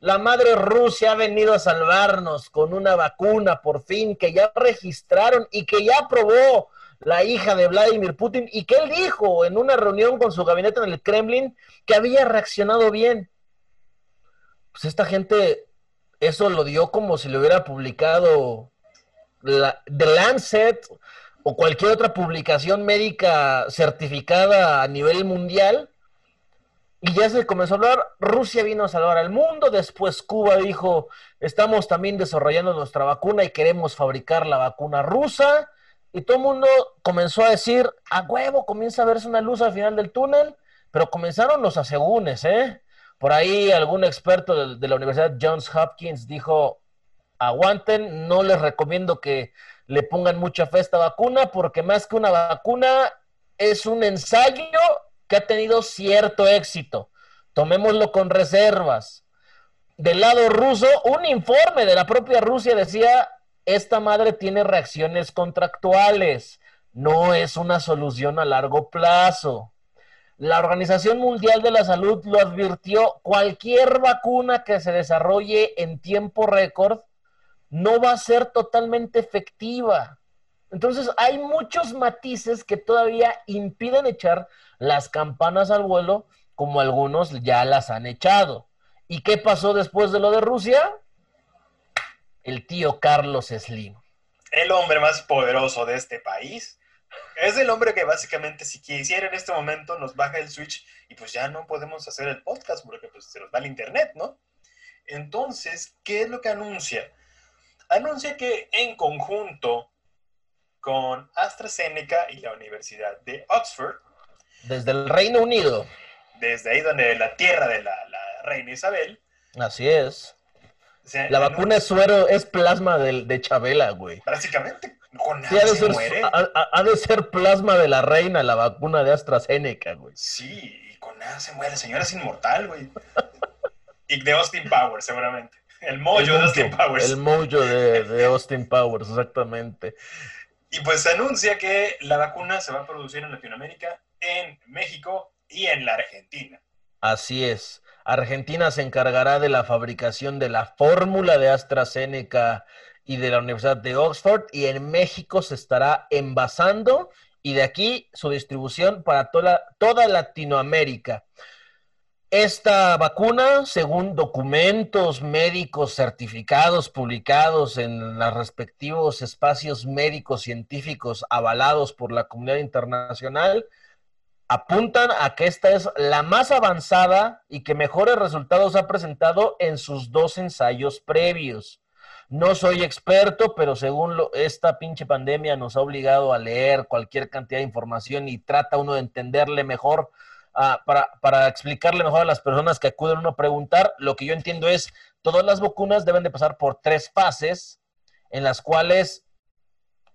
la madre Rusia ha venido a salvarnos con una vacuna por fin que ya registraron y que ya aprobó la hija de Vladimir Putin y que él dijo en una reunión con su gabinete en el Kremlin que había reaccionado bien. Pues esta gente eso lo dio como si le hubiera publicado la, The Lancet o cualquier otra publicación médica certificada a nivel mundial y ya se comenzó a hablar, Rusia vino a salvar al mundo, después Cuba dijo, estamos también desarrollando nuestra vacuna y queremos fabricar la vacuna rusa, y todo el mundo comenzó a decir, a huevo, comienza a verse una luz al final del túnel, pero comenzaron los asegúnes, ¿eh? Por ahí algún experto de, de la Universidad Johns Hopkins dijo, aguanten, no les recomiendo que le pongan mucha fe a esta vacuna, porque más que una vacuna, es un ensayo que ha tenido cierto éxito. Tomémoslo con reservas. Del lado ruso, un informe de la propia Rusia decía, esta madre tiene reacciones contractuales, no es una solución a largo plazo. La Organización Mundial de la Salud lo advirtió, cualquier vacuna que se desarrolle en tiempo récord no va a ser totalmente efectiva. Entonces hay muchos matices que todavía impiden echar las campanas al vuelo como algunos ya las han echado. ¿Y qué pasó después de lo de Rusia? El tío Carlos Slim. El hombre más poderoso de este país. Es el hombre que básicamente si quisiera en este momento nos baja el switch y pues ya no podemos hacer el podcast porque pues se nos va el internet, ¿no? Entonces, ¿qué es lo que anuncia? Anuncia que en conjunto con AstraZeneca y la Universidad de Oxford. Desde el Reino Unido. Desde ahí donde la tierra de la, reina Isabel. Así es. la vacuna es suero, es plasma de, de Chabela, güey. Básicamente, con nada se muere. Ha, de ser plasma de la reina la vacuna de AstraZeneca, güey. Sí, y con nada se muere. Señora es inmortal, güey. y de Austin Powers, seguramente. El mojo de Austin Powers. El mojo de, de Austin Powers, exactamente. Y pues se anuncia que la vacuna se va a producir en Latinoamérica, en México y en la Argentina. Así es. Argentina se encargará de la fabricación de la fórmula de AstraZeneca y de la Universidad de Oxford y en México se estará envasando y de aquí su distribución para toda, toda Latinoamérica. Esta vacuna, según documentos médicos certificados publicados en los respectivos espacios médicos científicos avalados por la comunidad internacional, apuntan a que esta es la más avanzada y que mejores resultados ha presentado en sus dos ensayos previos. No soy experto, pero según esta pinche pandemia nos ha obligado a leer cualquier cantidad de información y trata uno de entenderle mejor Ah, para, explicarle mejor a las personas que acuden a uno a preguntar, lo que yo entiendo es, todas las vacunas deben de pasar por tres fases, en las cuales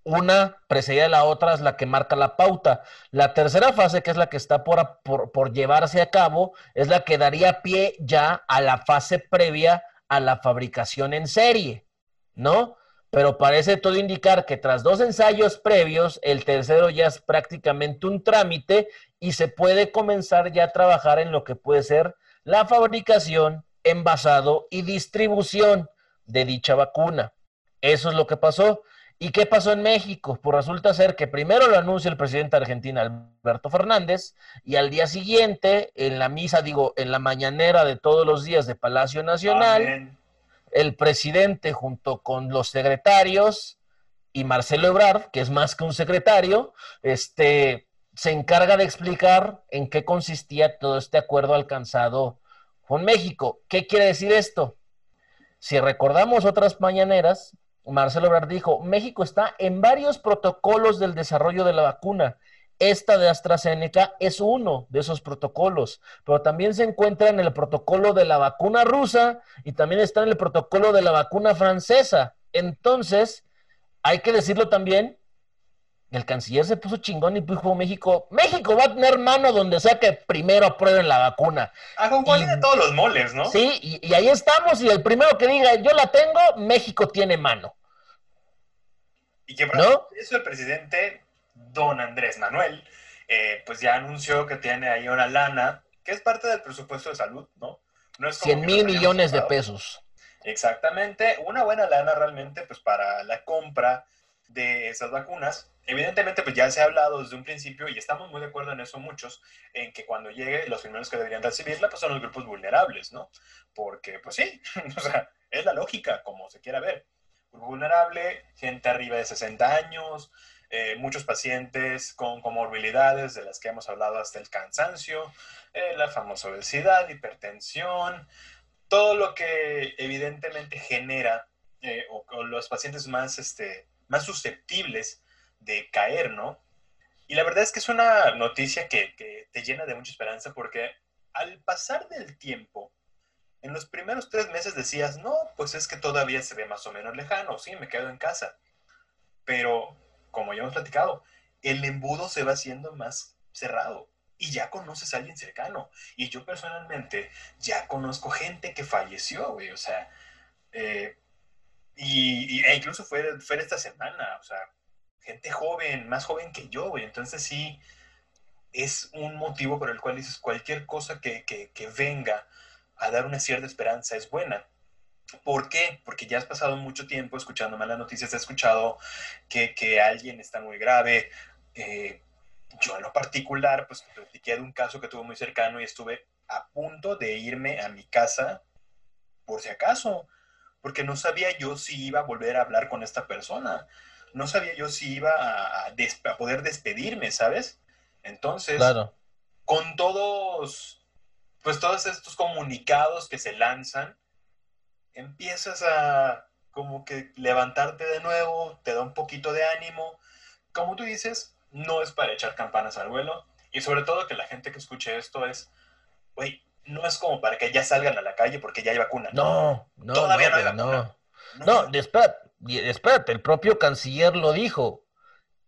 una precedida de la otra es la que marca la pauta. La tercera fase, que es la que está por, por llevarse a cabo, es la que daría pie ya a la fase previa a la fabricación en serie, ¿no? pero parece todo indicar que tras dos ensayos previos, el tercero ya es prácticamente un trámite y se puede comenzar ya a trabajar en lo que puede ser la fabricación, envasado y distribución de dicha vacuna. Eso es lo que pasó. ¿Y qué pasó en México? Pues resulta ser que primero lo anuncia el presidente de Argentina, Alberto Fernández, y al día siguiente, en la misa, digo, en la mañanera de todos los días de Palacio Nacional, el presidente junto con los secretarios y Marcelo Ebrard, que es más que un secretario, este, se encarga de explicar en qué consistía todo este acuerdo alcanzado con México. ¿Qué quiere decir esto? Si recordamos otras mañaneras, Marcelo Ebrard dijo, México está en varios protocolos del desarrollo de la vacuna. Esta de AstraZeneca es uno de esos protocolos, pero también se encuentra en el protocolo de la vacuna rusa y también está en el protocolo de la vacuna francesa. Entonces, hay que decirlo también, el canciller se puso chingón y dijo México, México va a tener mano donde sea que primero aprueben la vacuna. A con de todos los moles, ¿no? Sí, y, ahí estamos, y el primero que diga, yo la tengo, México tiene mano. Y que ¿No? eso el presidente don Andrés Manuel, eh, pues ya anunció que tiene ahí una lana, que es parte del presupuesto de salud, ¿no? no es 100 mil millones de pesos. Exactamente, una buena lana realmente, pues para la compra de esas vacunas. Evidentemente, pues ya se ha hablado desde un principio y estamos muy de acuerdo en eso muchos, en que cuando llegue los primeros que deberían recibirla, pues son los grupos vulnerables, ¿no? Porque, pues sí, o sea, es la lógica, como se quiera ver. Grupo vulnerable, gente arriba de 60 años, eh, muchos pacientes con comorbilidades de las que hemos hablado hasta el cansancio, eh, la famosa obesidad, hipertensión, todo lo que evidentemente genera eh, o, los pacientes más, este, más susceptibles de caer, ¿no? Y la verdad es que es una noticia que, que te llena de mucha esperanza porque al pasar del tiempo, en los primeros tres meses decías, no, pues es que todavía se ve más o menos lejano, sí, me quedo en casa. Pero como ya hemos platicado, el embudo se va haciendo más cerrado y ya conoces a alguien cercano. Y yo personalmente ya conozco gente que falleció, güey, o sea, eh, y, e incluso fue, fue esta semana, o sea, gente joven, más joven que yo, güey, entonces sí, es un motivo por el cual dices cualquier cosa que, que, venga a dar una cierta esperanza es buena. ¿Por qué? Porque ya has pasado mucho tiempo escuchando malas noticias, has escuchado que, que alguien está muy grave. Eh, yo en lo particular, pues platiqué de un caso que tuve muy cercano y estuve a punto de irme a mi casa por si acaso, porque no sabía yo si iba a volver a hablar con esta persona, no sabía yo si iba a, a poder despedirme, ¿sabes? Entonces, con todos, pues todos estos comunicados que se lanzan, empiezas a como que levantarte de nuevo, te da un poquito de ánimo. Como tú dices, no es para echar campanas al vuelo. Y sobre todo que la gente que escuche esto es, güey, no es como para que ya salgan a la calle porque ya hay vacuna. No, no, todavía no, hay vacuna. No, no, espérate, el propio canciller lo dijo.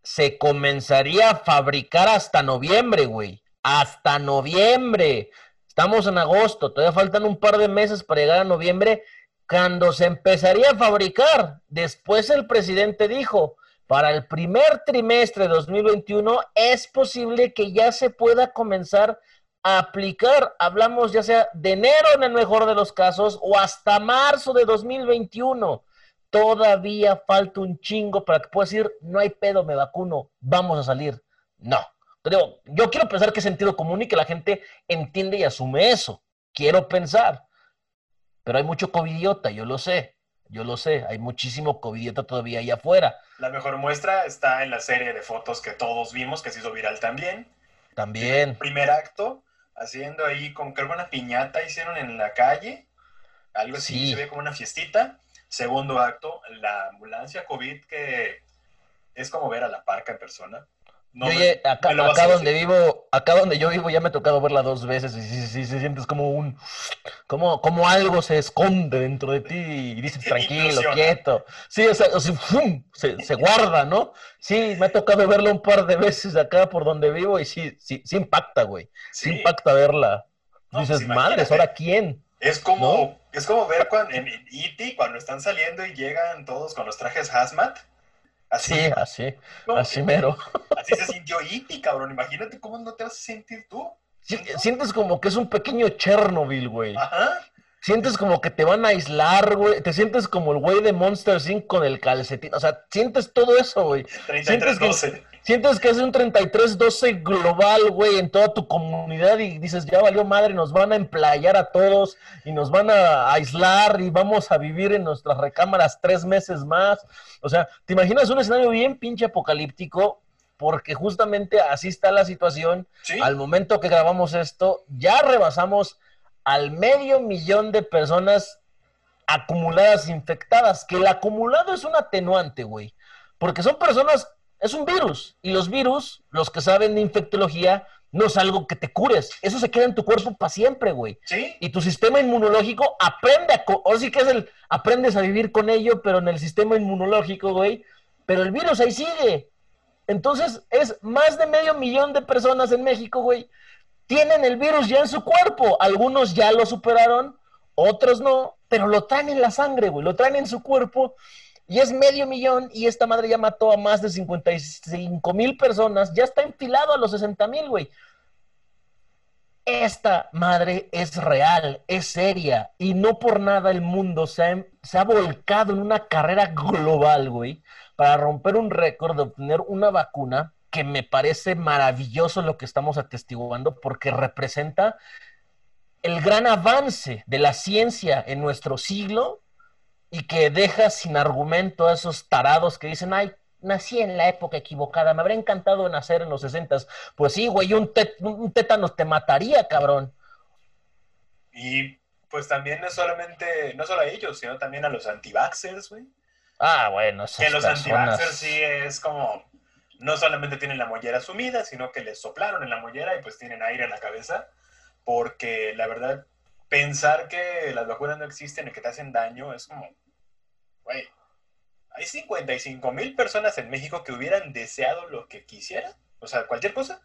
Se comenzaría a fabricar hasta noviembre, güey. Hasta noviembre. Estamos en agosto, todavía faltan un par de meses para llegar a noviembre cuando se empezaría a fabricar. Después el presidente dijo, para el primer trimestre de 2021 es posible que ya se pueda comenzar a aplicar. Hablamos ya sea de enero en el mejor de los casos o hasta marzo de 2021. Todavía falta un chingo para que pueda decir, no hay pedo, me vacuno, vamos a salir. No. Pero yo quiero pensar que es sentido común y que la gente entiende y asume eso. Quiero pensar. Pero hay mucho covidiota, yo lo sé, yo lo sé, hay muchísimo covidiota todavía ahí afuera. La mejor muestra está en la serie de fotos que todos vimos, que se hizo viral también. También. primer acto, haciendo ahí con creo una piñata hicieron en la calle, algo así, se ve como una fiestita. Segundo acto, la ambulancia COVID que es como ver a la parca en persona acá, donde vivo, acá donde yo vivo ya me ha tocado verla dos veces y sí, sí, se sientes como un, como, como algo se esconde dentro de ti y dices tranquilo, quieto. Sí, o sea, Se, guarda, ¿no? Sí, me ha tocado verla un par de veces acá por donde vivo y sí, sí, sí impacta, güey. Sí, impacta verla. dices, pues madres, ¿ahora quién? Es como, es como ver cuando, en E.T. cuando están saliendo y llegan todos con los trajes hazmat Así, sí, así, así mero. Así se sintió Iti, cabrón. Imagínate cómo no te vas a sentir tú. sientes como que es un pequeño Chernobyl, güey. Ajá. Sientes como que te van a aislar, güey. Te sientes como el güey de Monster Inc. con el calcetín. O sea, sientes todo eso, güey. 33-12. Sientes que es un 33-12 global, güey, en toda tu comunidad y dices, ya valió madre, nos van a emplayar a todos y nos van a aislar y vamos a vivir en nuestras recámaras tres meses más. O sea, ¿te imaginas un escenario bien pinche apocalíptico? Porque justamente así está la situación. Al momento que grabamos esto, ya rebasamos al medio millón de personas acumuladas infectadas, que el acumulado es un atenuante, güey. Porque son personas es un virus. Y los virus, los que saben de infectología, no es algo que te cures. Eso se queda en tu cuerpo para siempre, güey. ¿Sí? Y tu sistema inmunológico aprende a... O sí que es el... Aprendes a vivir con ello, pero en el sistema inmunológico, güey. Pero el virus ahí sigue. Entonces, es más de medio millón de personas en México, güey. Tienen el virus ya en su cuerpo. Algunos ya lo superaron, otros no, pero lo traen en la sangre, güey. Lo traen en su cuerpo y es medio millón y esta madre ya mató a más de 55 mil personas, ya está enfilado a los 60 mil, güey. Esta madre es real, es seria y no por nada el mundo se ha, se ha volcado en una carrera global, güey, para romper un récord de obtener una vacuna que me parece maravilloso lo que estamos atestiguando porque representa el gran avance de la ciencia en nuestro siglo y que deja sin argumento a esos tarados que dicen, ay, nací en la época equivocada, me habría encantado nacer en los sesentas. Pues sí, güey, un, un tétanos te mataría, cabrón. Y pues también no solamente, no solo a ellos, sino también a los antivaxers, güey. Ah, bueno, Que los antivaxers sí es como, no solamente tienen la mollera sumida, sino que les soplaron en la mollera y pues tienen aire en la cabeza, porque la verdad pensar que las vacunas no existen y que te hacen daño es como, güey, hay 55 mil personas en México que hubieran deseado lo que quisieran, o sea, cualquier cosa,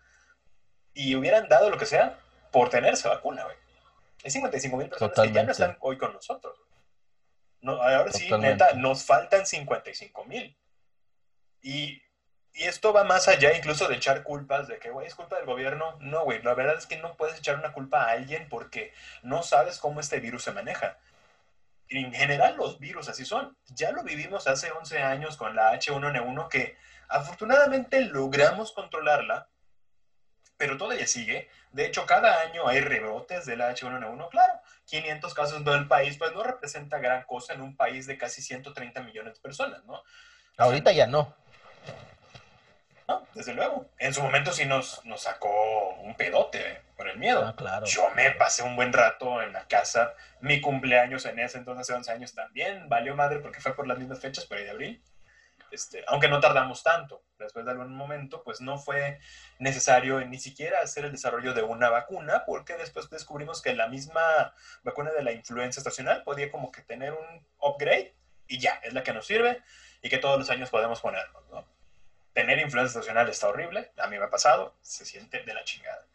y hubieran dado lo que sea por tener esa vacuna, güey. Hay 55 mil personas que ya no están hoy con nosotros. No, ahora sí, neta, nos faltan 55 mil. Y y esto va más allá incluso de echar culpas de que, güey, es culpa del gobierno. No, güey, la verdad es que no puedes echar una culpa a alguien porque no sabes cómo este virus se maneja. En general los virus así son. Ya lo vivimos hace 11 años con la H1N1 que afortunadamente logramos controlarla, pero todavía sigue. De hecho, cada año hay rebotes de la H1N1. Claro, 500 casos en todo el país, pues no representa gran cosa en un país de casi 130 millones de personas, ¿no? Ahorita ya no desde luego. En su momento sí nos, nos sacó un pedote por el miedo. Ah, claro. Yo me pasé un buen rato en la casa. Mi cumpleaños en ese entonces, hace 11 años también, valió madre porque fue por las mismas fechas, por ahí de abril. Este, aunque no tardamos tanto, después de algún momento, pues no fue necesario ni siquiera hacer el desarrollo de una vacuna, porque después descubrimos que la misma vacuna de la influenza estacional podía como que tener un upgrade y ya, es la que nos sirve y que todos los años podemos ponernos, ¿no? Tener influencia estacional está horrible, a mí me ha pasado, se siente de la chingada.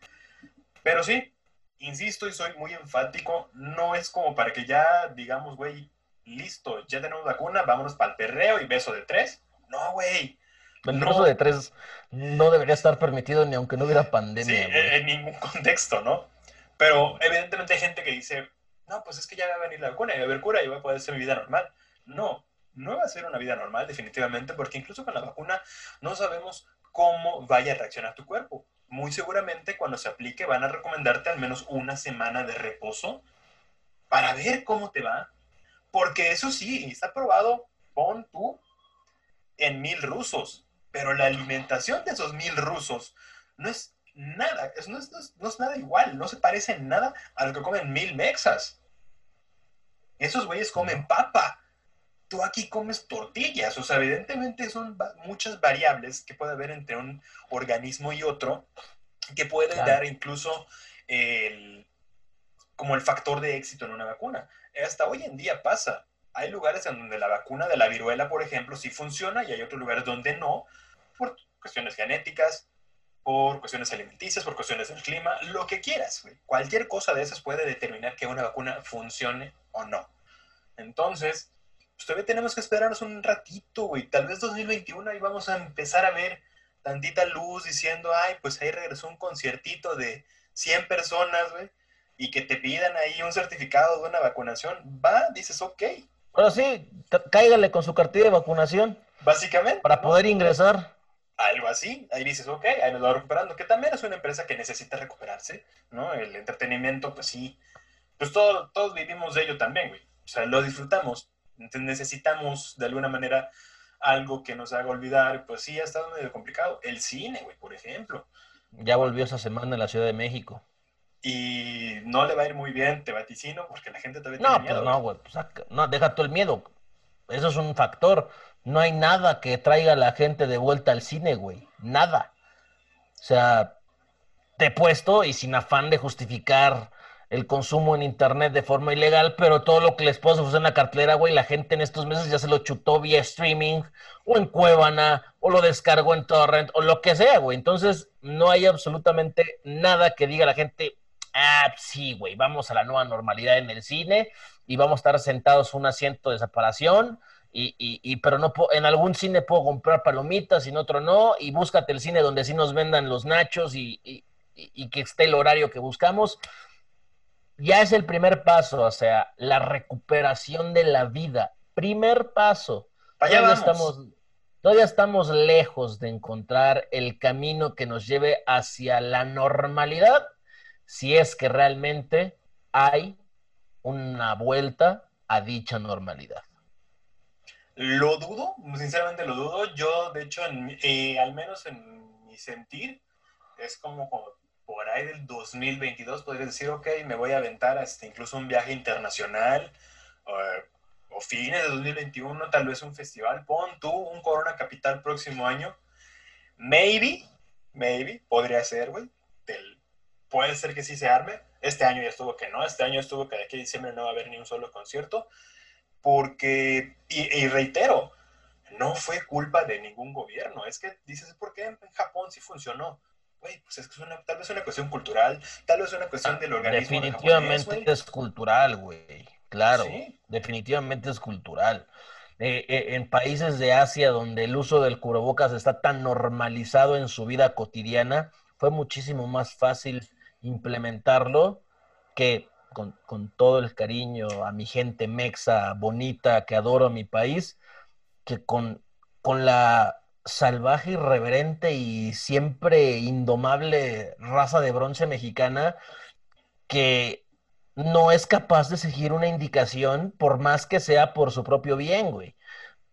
Pero sí, insisto y soy muy enfático, no es como para que ya digamos, güey, listo, ya tenemos vacuna, vámonos para el perreo y beso de tres. No, güey. El beso de tres no debería estar permitido ni aunque no hubiera pandemia. Sí, en ningún contexto, ¿no? Pero evidentemente hay gente que dice, no, pues es que ya va a venir la vacuna y va a haber cura y voy a poder hacer mi vida normal. No, no va a ser una vida normal definitivamente, porque incluso con la vacuna no sabemos cómo vaya a reaccionar tu cuerpo. Muy seguramente cuando se aplique van a recomendarte al menos una semana de reposo para ver cómo te va, porque eso sí, está probado, pon tú, en mil rusos, pero la alimentación de esos mil rusos no es nada, no, es, nada igual, no se parece en nada a lo que comen mil mexas. Esos güeyes comen papa, tú aquí comes tortillas. O sea, evidentemente son muchas variables que puede haber entre un organismo y otro que puede dar incluso el, como el factor de éxito en una vacuna. Hasta hoy en día pasa. Hay lugares en donde la vacuna de la viruela, por ejemplo, sí funciona y hay otros lugares donde no, por cuestiones genéticas, por cuestiones alimenticias, por cuestiones del clima, lo que quieras. Cualquier cosa de esas puede determinar que una vacuna funcione o no. Entonces, pues todavía tenemos que esperarnos un ratito, güey. Tal vez 2021 ahí vamos a empezar a ver tantita luz diciendo, ay, pues ahí regresó un conciertito de 100 personas, güey. y que te pidan ahí un certificado de una vacunación, va, dices, ok. Ahora sí, cáigale con su cartilla de vacunación. Básicamente. Para poder ingresar. Algo así, ahí dices, ok, ahí nos va recuperando, que también es una empresa que necesita recuperarse, ¿no? El entretenimiento, pues sí, pues todo, todos vivimos de ello también, güey. O sea, lo disfrutamos. Entonces necesitamos, de alguna manera, algo que nos haga olvidar, pues sí, ha estado medio complicado. El cine, güey, por ejemplo. Ya volvió esa semana en la Ciudad de México. Y no le va a ir muy bien, te vaticino, porque la gente todavía no, tiene miedo. no, güey, pues, no, deja todo el miedo. Eso es un factor. No hay nada que traiga a la gente de vuelta al cine, güey. Nada. O sea, te he puesto y sin afán de justificar el consumo en internet de forma ilegal, pero todo lo que les puedo ofrecer en la cartelera, güey, la gente en estos meses ya se lo chutó vía streaming, o en Cuevana, o lo descargó en Torrent, o lo que sea, güey. Entonces, no hay absolutamente nada que diga la gente, ah, sí, güey, vamos a la nueva normalidad en el cine y vamos a estar sentados en un asiento de separación. Y, y, pero no en algún cine puedo comprar palomitas y en otro no, y búscate el cine donde sí nos vendan los nachos y, y que esté el horario que buscamos ya es el primer paso, o sea, la recuperación de la vida. Primer paso. Todavía estamos, todavía estamos lejos de encontrar el camino que nos lleve hacia la normalidad, si es que realmente hay una vuelta a dicha normalidad. Lo dudo, sinceramente lo dudo. Yo, de hecho, eh, al menos en mi sentir, es como por ahí del 2022 podrías decir, ok, me voy a aventar hasta incluso un viaje internacional o fines de 2021, tal vez un festival, pon tú un Corona Capital próximo año. Maybe, maybe, podría ser, güey. Puede ser que sí se arme. Este año ya estuvo que no, este año estuvo que de aquí a diciembre no va a haber ni un solo concierto. Porque, y, y reitero, no fue culpa de ningún gobierno. Es que dices, ¿por qué en Japón sí funcionó? Güey, pues es que una, tal vez una cuestión cultural, tal vez una cuestión del organismo. Definitivamente es cultural, güey. Claro, definitivamente es cultural. Eh, eh, en países de Asia donde el uso del cubrebocas está tan normalizado en su vida cotidiana, fue muchísimo más fácil implementarlo que con, con, todo el cariño a mi gente mexa bonita que adoro mi país, que con, con la salvaje, irreverente y siempre indomable raza de bronce mexicana que no es capaz de seguir una indicación por más que sea por su propio bien, güey.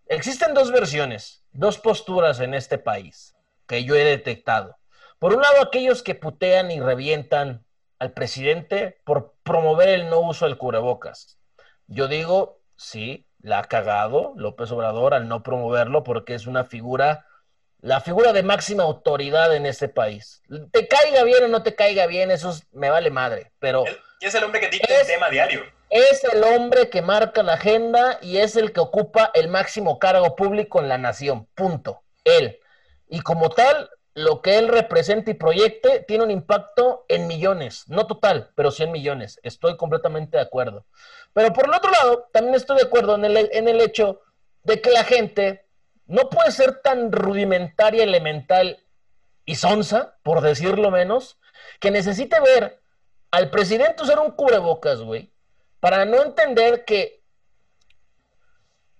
Existen dos versiones, dos posturas en este país que yo he detectado. Por un lado, aquellos que putean y revientan al presidente por promover el no uso del cubrebocas. Yo digo, sí, la ha cagado López Obrador al no promoverlo porque es una figura, la figura de máxima autoridad en este país. Te caiga bien o no te caiga bien, eso me vale madre, pero... es el hombre que dicta el tema diario. Es el hombre que marca la agenda y es el que ocupa el máximo cargo público en la nación, punto. Él. Y como tal, lo que él representa y proyecte tiene un impacto en millones, no total, pero sí en millones. Estoy completamente de acuerdo. Pero por el otro lado, también estoy de acuerdo en el, en el hecho de que la gente no puede ser tan rudimentaria, elemental y sonsa, por decirlo menos, que necesite ver al presidente usar un cubrebocas, güey, para no entender que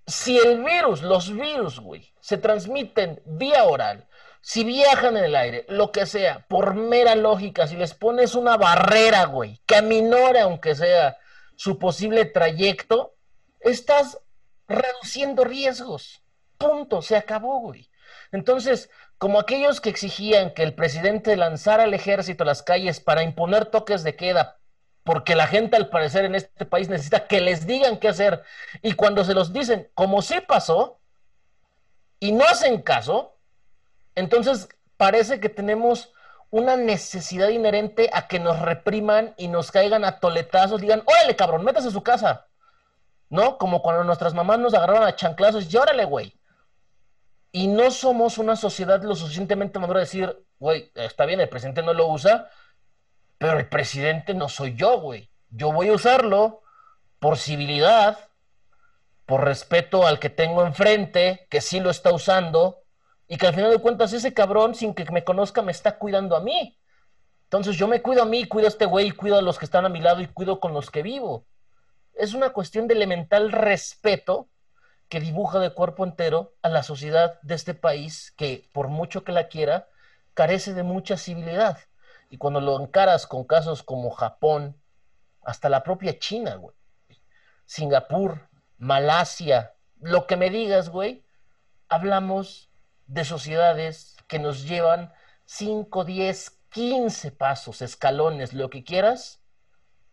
si el virus, los virus, güey, se transmiten vía oral, si viajan en el aire, lo que sea, por mera lógica, si les pones una barrera, güey, que aminore aunque sea su posible trayecto, estás reduciendo riesgos. Punto, se acabó, güey. Entonces, como aquellos que exigían que el presidente lanzara el ejército a las calles para imponer toques de queda, porque la gente al parecer en este país necesita que les digan qué hacer, y cuando se los dicen, como sí pasó, y no hacen caso, entonces, parece que tenemos una necesidad inherente a que nos repriman y nos caigan a toletazos, digan, órale, cabrón, métase a su casa. ¿No? Como cuando nuestras mamás nos agarraron a chanclazos, y órale, güey. Y no somos una sociedad lo suficientemente madura de decir, güey, está bien, el presidente no lo usa, pero el presidente no soy yo, güey. Yo voy a usarlo por civilidad, por respeto al que tengo enfrente, que sí lo está usando, y que al final de cuentas ese cabrón, sin que me conozca, me está cuidando a mí. Entonces yo me cuido a mí, cuido a este güey, cuido a los que están a mi lado y cuido con los que vivo. Es una cuestión de elemental respeto que dibuja de cuerpo entero a la sociedad de este país que, por mucho que la quiera, carece de mucha civilidad. Y cuando lo encaras con casos como Japón, hasta la propia China, güey, Singapur, Malasia, lo que me digas, güey, hablamos de sociedades que nos llevan 5, 10, 15 pasos, escalones, lo que quieras,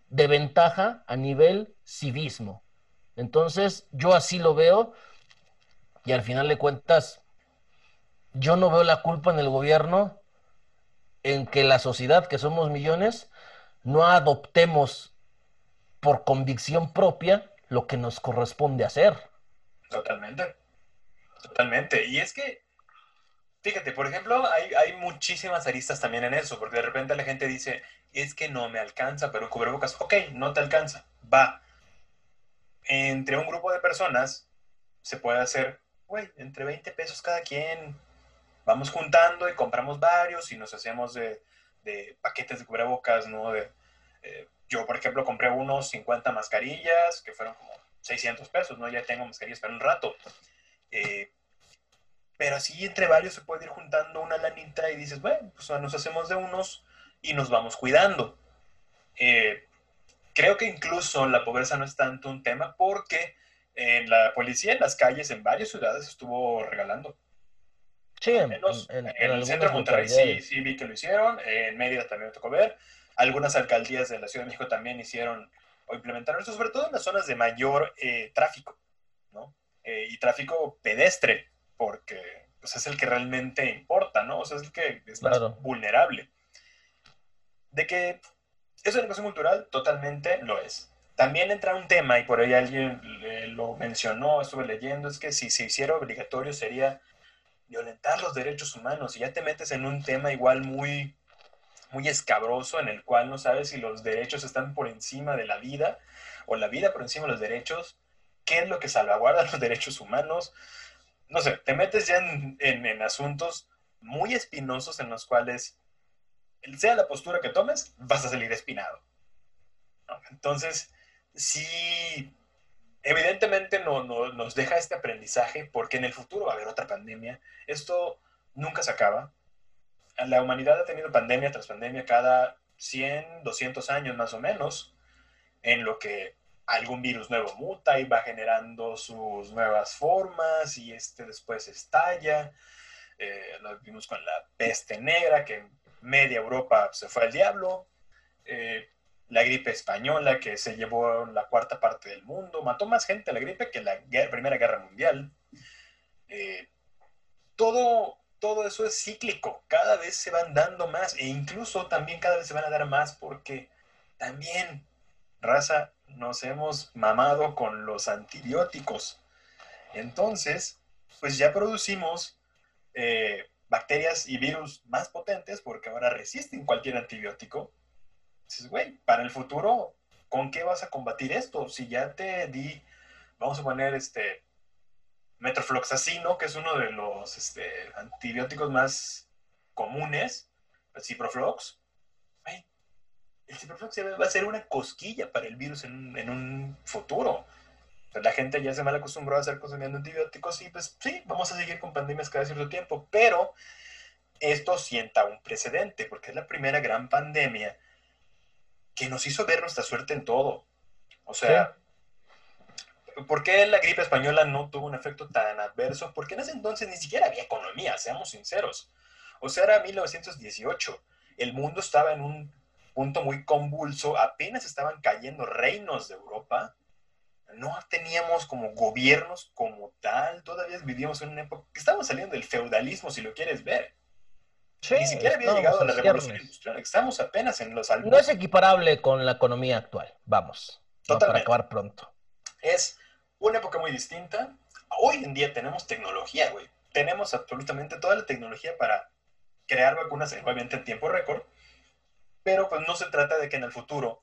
de ventaja a nivel civismo. Entonces, yo así lo veo y al final de cuentas, yo no veo la culpa en el gobierno en que la sociedad, que somos millones, no adoptemos por convicción propia lo que nos corresponde hacer. Totalmente. Totalmente. Y es que, fíjate, por ejemplo, hay, hay muchísimas aristas también en eso, porque de repente la gente dice, es que no me alcanza, pero cubrebocas, ok, no te alcanza, va. Entre un grupo de personas se puede hacer, güey, entre 20 pesos cada quien, vamos juntando y compramos varios y nos hacemos de, de paquetes de cubrebocas, ¿no? De, eh, yo, por ejemplo, compré unos 50 mascarillas que fueron como 600 pesos, ¿no? Ya tengo mascarillas para un rato. Eh, pero así entre varios se puede ir juntando una lanita y dices, bueno, pues nos hacemos de unos y nos vamos cuidando. Eh, creo que incluso la pobreza no es tanto un tema porque en la policía en las calles en varias ciudades estuvo regalando. Sí, en, el centro de Monterrey sí, sí, vi que lo hicieron, en Mérida también me tocó ver, algunas alcaldías de la Ciudad de México también hicieron o implementaron esto, sobre todo en las zonas de mayor eh, tráfico, ¿no? Eh, y tráfico pedestre, porque pues, es el que realmente importa, ¿no? O sea, es el que es más vulnerable. De que es una educación cultural, totalmente lo es. También entra un tema, y por ahí alguien lo mencionó, estuve leyendo, es que si se hiciera obligatorio sería violentar los derechos humanos, y ya te metes en un tema igual muy, muy escabroso, en el cual no sabes si los derechos están por encima de la vida, o la vida por encima de los derechos, qué es lo que salvaguarda los derechos humanos. No sé, te metes ya en, en, asuntos muy espinosos en los cuales, sea la postura que tomes, vas a salir espinado. Entonces, sí, evidentemente no, no, nos deja este aprendizaje porque en el futuro va a haber otra pandemia. Esto nunca se acaba. La humanidad ha tenido pandemia tras pandemia cada 100, 200 años más o menos, en lo que algún virus nuevo muta y va generando sus nuevas formas y este después estalla. Eh, lo vimos con la peste negra, que media Europa se fue al diablo. Eh, la gripe española, que se llevó la cuarta parte del mundo. Mató más gente la gripe que la Primera Guerra Mundial. Eh, todo, todo eso es cíclico. Cada vez se van dando más e incluso también cada vez se van a dar más porque también, raza, nos hemos mamado con los antibióticos. Entonces, pues ya producimos eh, bacterias y virus más potentes porque ahora resisten cualquier antibiótico. Dices, güey, para el futuro, ¿con qué vas a combatir esto? Si ya te di, vamos a poner este metrofloxacino, que es uno de los este, antibióticos más comunes, ciproflox, el ciproflox va a ser una cosquilla para el virus en, en un futuro. Pues la gente ya se mal acostumbró a estar consumiendo antibióticos y pues sí, vamos a seguir con pandemias cada cierto tiempo, pero esto sienta un precedente porque es la primera gran pandemia que nos hizo ver nuestra suerte en todo. O sea, ¿por qué la gripe española no tuvo un efecto tan adverso? Porque en ese entonces ni siquiera había economía, seamos sinceros. O sea, era 1918. El mundo estaba en un punto muy convulso, apenas estaban cayendo reinos de Europa, no teníamos como gobiernos como tal, todavía vivíamos en una época que estábamos saliendo del feudalismo, si lo quieres ver. Ni siquiera había llegado a la revolución industrial, estamos apenas en los No es equiparable con la economía actual, vamos. Para acabar pronto. Es una época muy distinta. Hoy en día tenemos tecnología, güey. Tenemos absolutamente toda la tecnología para crear vacunas, obviamente en tiempo récord, pero pues no se trata de que en el futuro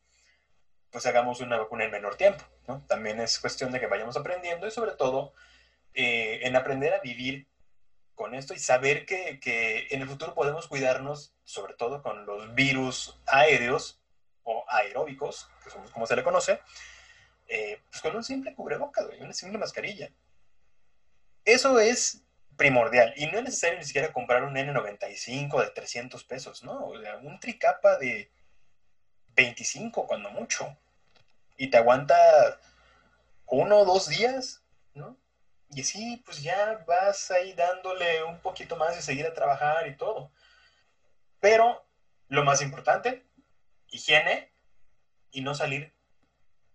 pues hagamos una vacuna en menor tiempo, ¿no? También es cuestión de que vayamos aprendiendo y sobre todo eh, en aprender a vivir con esto y saber que, que, en el futuro podemos cuidarnos, sobre todo con los virus aéreos o aeróbicos, que somos como se le conoce, eh, pues con un simple cubrebocas, una simple mascarilla. Eso es primordial. Y no es necesario ni siquiera comprar un N95 de 300 pesos, ¿no? O sea, un tricapa de 25 cuando mucho. Y te aguanta uno o dos días, ¿no? Y así, pues ya vas ahí dándole un poquito más y seguir a trabajar y todo. Pero lo más importante, higiene y no salir.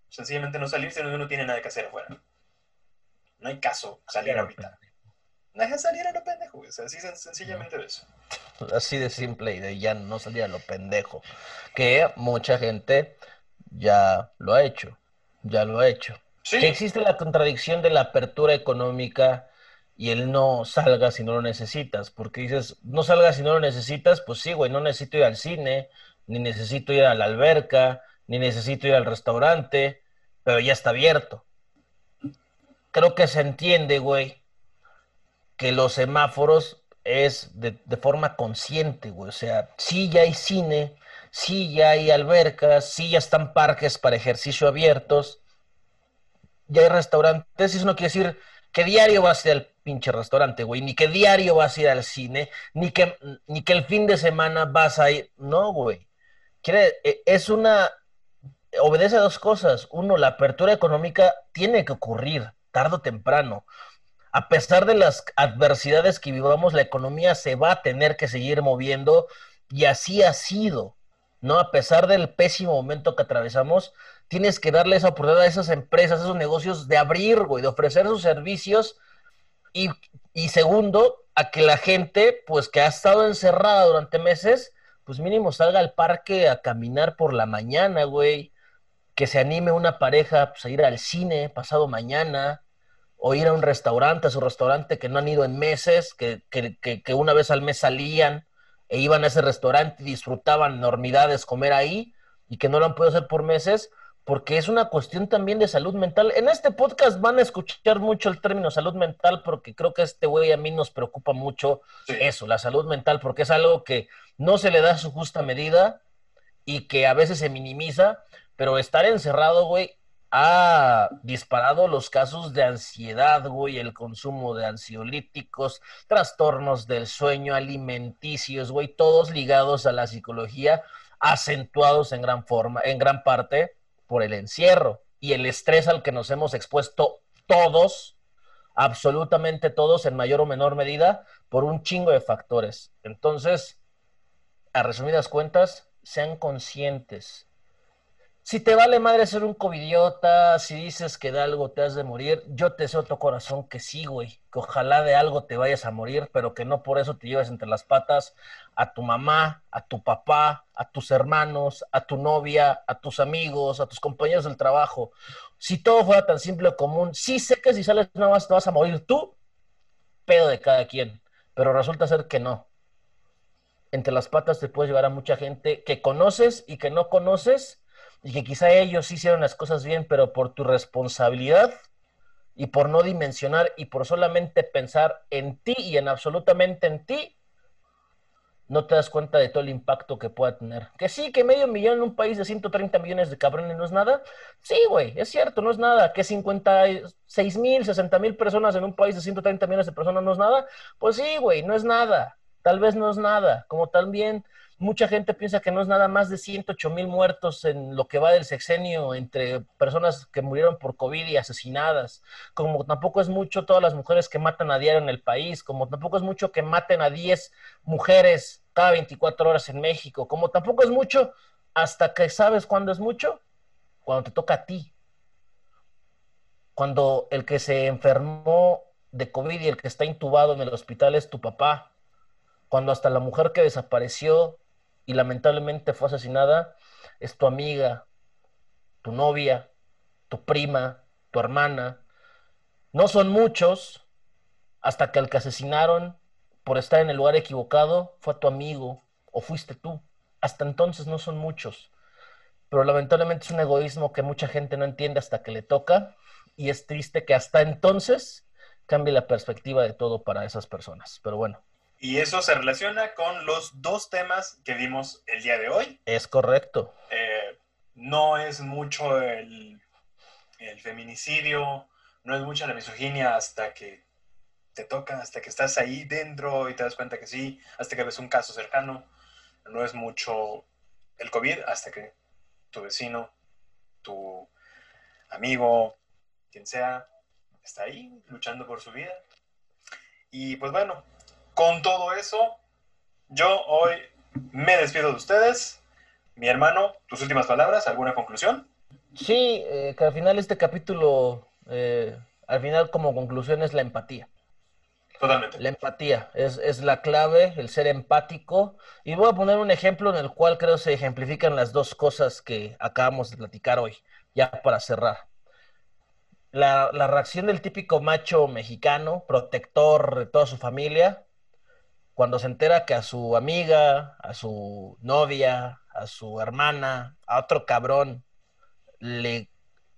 Sencillamente no salir si uno no tiene nada que hacer afuera. No hay caso salir ahorita. No que salir a lo pendejo, así sencillamente de eso. Así de simple y de ya no salir a lo pendejo. Que mucha gente ya lo ha hecho. Ya lo ha hecho. Que existe la contradicción de la apertura económica y el no salga si no lo necesitas, porque dices, no salgas si no lo necesitas, pues sí, güey, no necesito ir al cine, ni necesito ir a la alberca, ni necesito ir al restaurante, pero ya está abierto. Creo que se entiende, güey, que los semáforos es de, de forma consciente, güey, o sea, sí ya hay cine, sí ya hay albercas, sí ya están parques para ejercicio abiertos, ya hay restaurantes, eso no quiere decir que diario vas a ir al pinche restaurante, güey, ni que diario vas a ir al cine, ni que, ni que el fin de semana vas a ir, no, güey. Quiere, e, es una, obedece a dos cosas. Uno, la apertura económica tiene que ocurrir tarde o temprano. A pesar de las adversidades que vivamos, la economía se va a tener que seguir moviendo y así ha sido, ¿no? A pesar del pésimo momento que atravesamos, tienes que darle esa oportunidad a esas empresas, a esos negocios de abrir, güey, de ofrecer sus servicios. Y, y segundo, a que la gente, pues que ha estado encerrada durante meses, pues mínimo salga al parque a caminar por la mañana, güey. Que se anime una pareja pues, a ir al cine pasado mañana, o ir a un restaurante, a su restaurante que no han ido en meses, que, que, que, que una vez al mes salían e iban a ese restaurante y disfrutaban enormidades comer ahí y que no lo han podido hacer por meses, porque es una cuestión también de salud mental. En este podcast van a escuchar mucho el término salud mental porque creo que este güey a mí nos preocupa mucho eso, la salud mental, porque es algo que no se le da su justa medida y que a veces se minimiza, pero estar encerrado, güey, ha disparado los casos de ansiedad, güey, el consumo de ansiolíticos, trastornos del sueño, alimenticios, güey, todos ligados a la psicología, acentuados en gran forma, en gran parte por el encierro y el estrés al que nos hemos expuesto todos, absolutamente todos, en mayor o menor medida, por un chingo de factores. Entonces, a resumidas cuentas, sean conscientes si te vale madre ser un covidiota, si dices que de algo te has de morir, yo te deseo tu corazón que sí, güey, que ojalá de algo te vayas a morir, pero que no por eso te lleves entre las patas a tu mamá, a tu papá, a tus hermanos, a tu novia, a tus amigos, a tus compañeros del trabajo. Si todo fuera tan simple o común, sí sé que si sales nada más te vas a morir tú, pedo de cada quien, pero resulta ser que no. Entre las patas te puedes llevar a mucha gente que conoces y que no conoces y que quizá ellos hicieron las cosas bien, pero por tu responsabilidad y por no dimensionar y por solamente pensar en ti y en absolutamente en ti, no te das cuenta de todo el impacto que pueda tener. Que sí, que medio millón en un país de 130 millones de cabrones no es nada. Sí, güey, es cierto, no es nada. Que 56 mil, 60 mil personas en un país de 130 millones de personas no es nada. Pues sí, güey, no es nada. Tal vez no es nada. Como también Mucha gente piensa que no es nada más de 108 mil muertos en lo que va del sexenio entre personas que murieron por COVID y asesinadas, como tampoco es mucho todas las mujeres que matan a diario en el país, como tampoco es mucho que maten a 10 mujeres cada 24 horas en México, como tampoco es mucho hasta que sabes cuándo es mucho, cuando te toca a ti. Cuando el que se enfermó de COVID y el que está intubado en el hospital es tu papá, cuando hasta la mujer que desapareció y lamentablemente fue asesinada es tu amiga, tu novia, tu prima, tu hermana. No son muchos hasta que el que asesinaron por estar en el lugar equivocado fue tu amigo o fuiste tú. Hasta entonces no son muchos. Pero lamentablemente es un egoísmo que mucha gente no entiende hasta que le toca y es triste que hasta entonces cambie la perspectiva de todo para esas personas. Pero bueno. Y eso se relaciona con los dos temas que vimos el día de hoy. Es correcto. Eh, no es mucho el, el feminicidio, no es mucha la misoginia hasta que te toca, hasta que estás ahí dentro y te das cuenta que sí, hasta que ves un caso cercano. No es mucho el COVID hasta que tu vecino, tu amigo, quien sea, está ahí luchando por su vida. Y pues bueno, con todo eso, yo hoy me despido de ustedes. Mi hermano, tus últimas palabras, ¿alguna conclusión? Sí, eh, que al final este capítulo, eh, al final como conclusión es la empatía. Totalmente. La empatía es, es, la clave, el ser empático. Y voy a poner un ejemplo en el cual creo se ejemplifican las dos cosas que acabamos de platicar hoy, ya para cerrar. La, la reacción del típico macho mexicano, protector de toda su familia, cuando se entera que a su amiga, a su novia, a su hermana, a otro cabrón, le,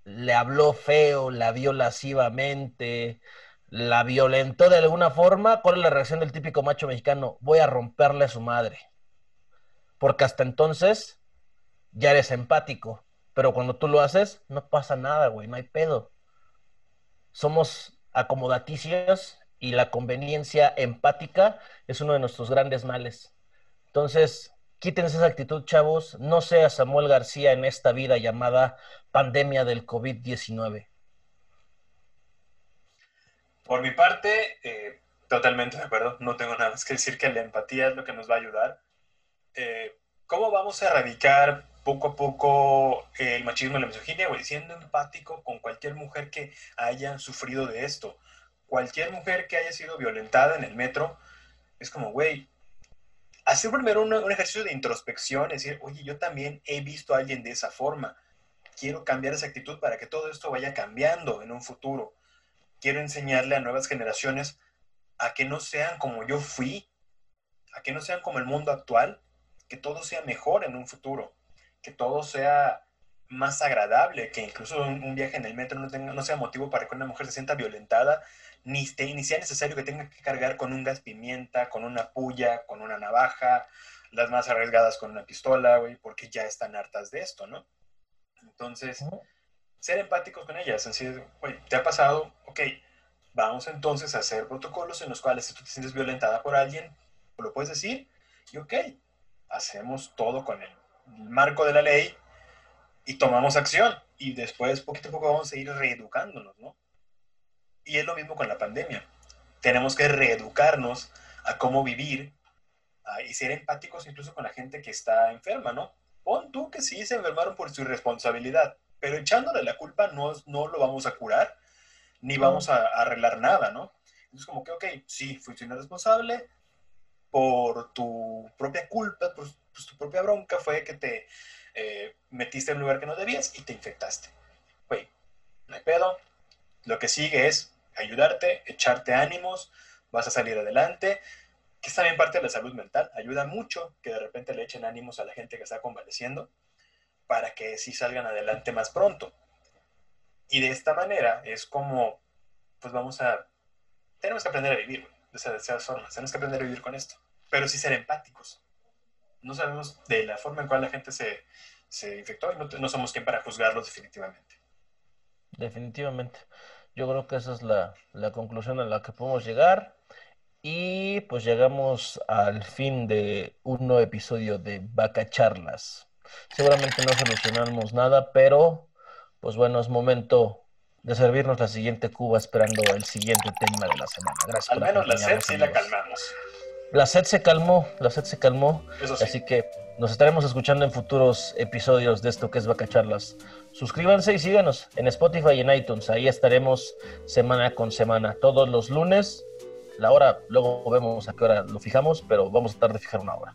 le habló feo, la vio lascivamente, la violentó de alguna forma, ¿cuál es la reacción del típico macho mexicano? Voy a romperle a su madre. Porque hasta entonces ya eres empático. Pero cuando tú lo haces, no pasa nada, güey, no hay pedo. Somos acomodaticios y la conveniencia empática es uno de nuestros grandes males. Entonces, quítense esa actitud, chavos. No sea Samuel García en esta vida llamada pandemia del COVID-19. Por mi parte, eh, totalmente de acuerdo. No tengo nada más que decir que la empatía es lo que nos va a ayudar. Eh, ¿Cómo vamos a erradicar poco a poco el machismo y la misoginia? Güey, siendo empático con cualquier mujer que haya sufrido de esto. Cualquier mujer que haya sido violentada en el metro, es como, güey, hacer primero un, un ejercicio de introspección, es decir, oye, yo también he visto a alguien de esa forma. Quiero cambiar esa actitud para que todo esto vaya cambiando en un futuro quiero enseñarle a nuevas generaciones a que no sean como yo fui, a que no sean como el mundo actual, que todo sea mejor en un futuro, que todo sea más agradable, que incluso un, viaje en el metro no, tenga, no sea motivo para que una mujer se sienta violentada, ni, ni sea necesario que tenga que cargar con un gas pimienta, con una puya, con una navaja, las más arriesgadas con una pistola, güey, porque ya están hartas de esto, ¿no? Entonces, ser empáticos con ellas, decir, oye, ¿te ha pasado? Ok, vamos entonces a hacer protocolos en los cuales si tú te sientes violentada por alguien, lo puedes decir, y ok, hacemos todo con el marco de la ley y tomamos acción, y después poquito a poco vamos a ir reeducándonos, ¿no? Y es lo mismo con la pandemia. Tenemos que reeducarnos a cómo vivir y ser empáticos incluso con la gente que está enferma, ¿no? Pon tú que sí se enfermaron por su irresponsabilidad pero echándole la culpa no, no lo vamos a curar, ni vamos a, arreglar nada, ¿no? Entonces, como que, ok, sí, fuiste responsable por tu propia culpa, por pues, tu propia bronca, fue que te eh, metiste en un lugar que no debías y te infectaste. Güey, no hay pedo. Lo que sigue es ayudarte, echarte ánimos, vas a salir adelante, que es también parte de la salud mental. Ayuda mucho que de repente le echen ánimos a la gente que está convaleciendo para que sí salgan adelante más pronto. Y de esta manera es como, pues vamos a, tenemos que aprender a vivir de esas, formas, tenemos que aprender a vivir con esto, pero sí ser empáticos. No sabemos de la forma en cual la gente se, se infectó y no, no somos quien para juzgarlos definitivamente. Definitivamente. Yo creo que esa es la, la conclusión a la que podemos llegar. Y pues llegamos al fin de un nuevo episodio de Vaca Charlas. Seguramente no solucionamos nada, pero pues bueno, es momento de servirnos la siguiente cuba esperando el siguiente tema de la semana. Gracias. Al menos la sed sí la calmamos. La sed se calmó, la sed se calmó. Así que nos estaremos escuchando en futuros episodios de esto que es Vaca Charlas. Suscríbanse y síganos en Spotify y en iTunes. Ahí estaremos semana con semana, todos los lunes. La hora, luego vemos a qué hora lo fijamos, pero vamos a tratar de fijar una hora.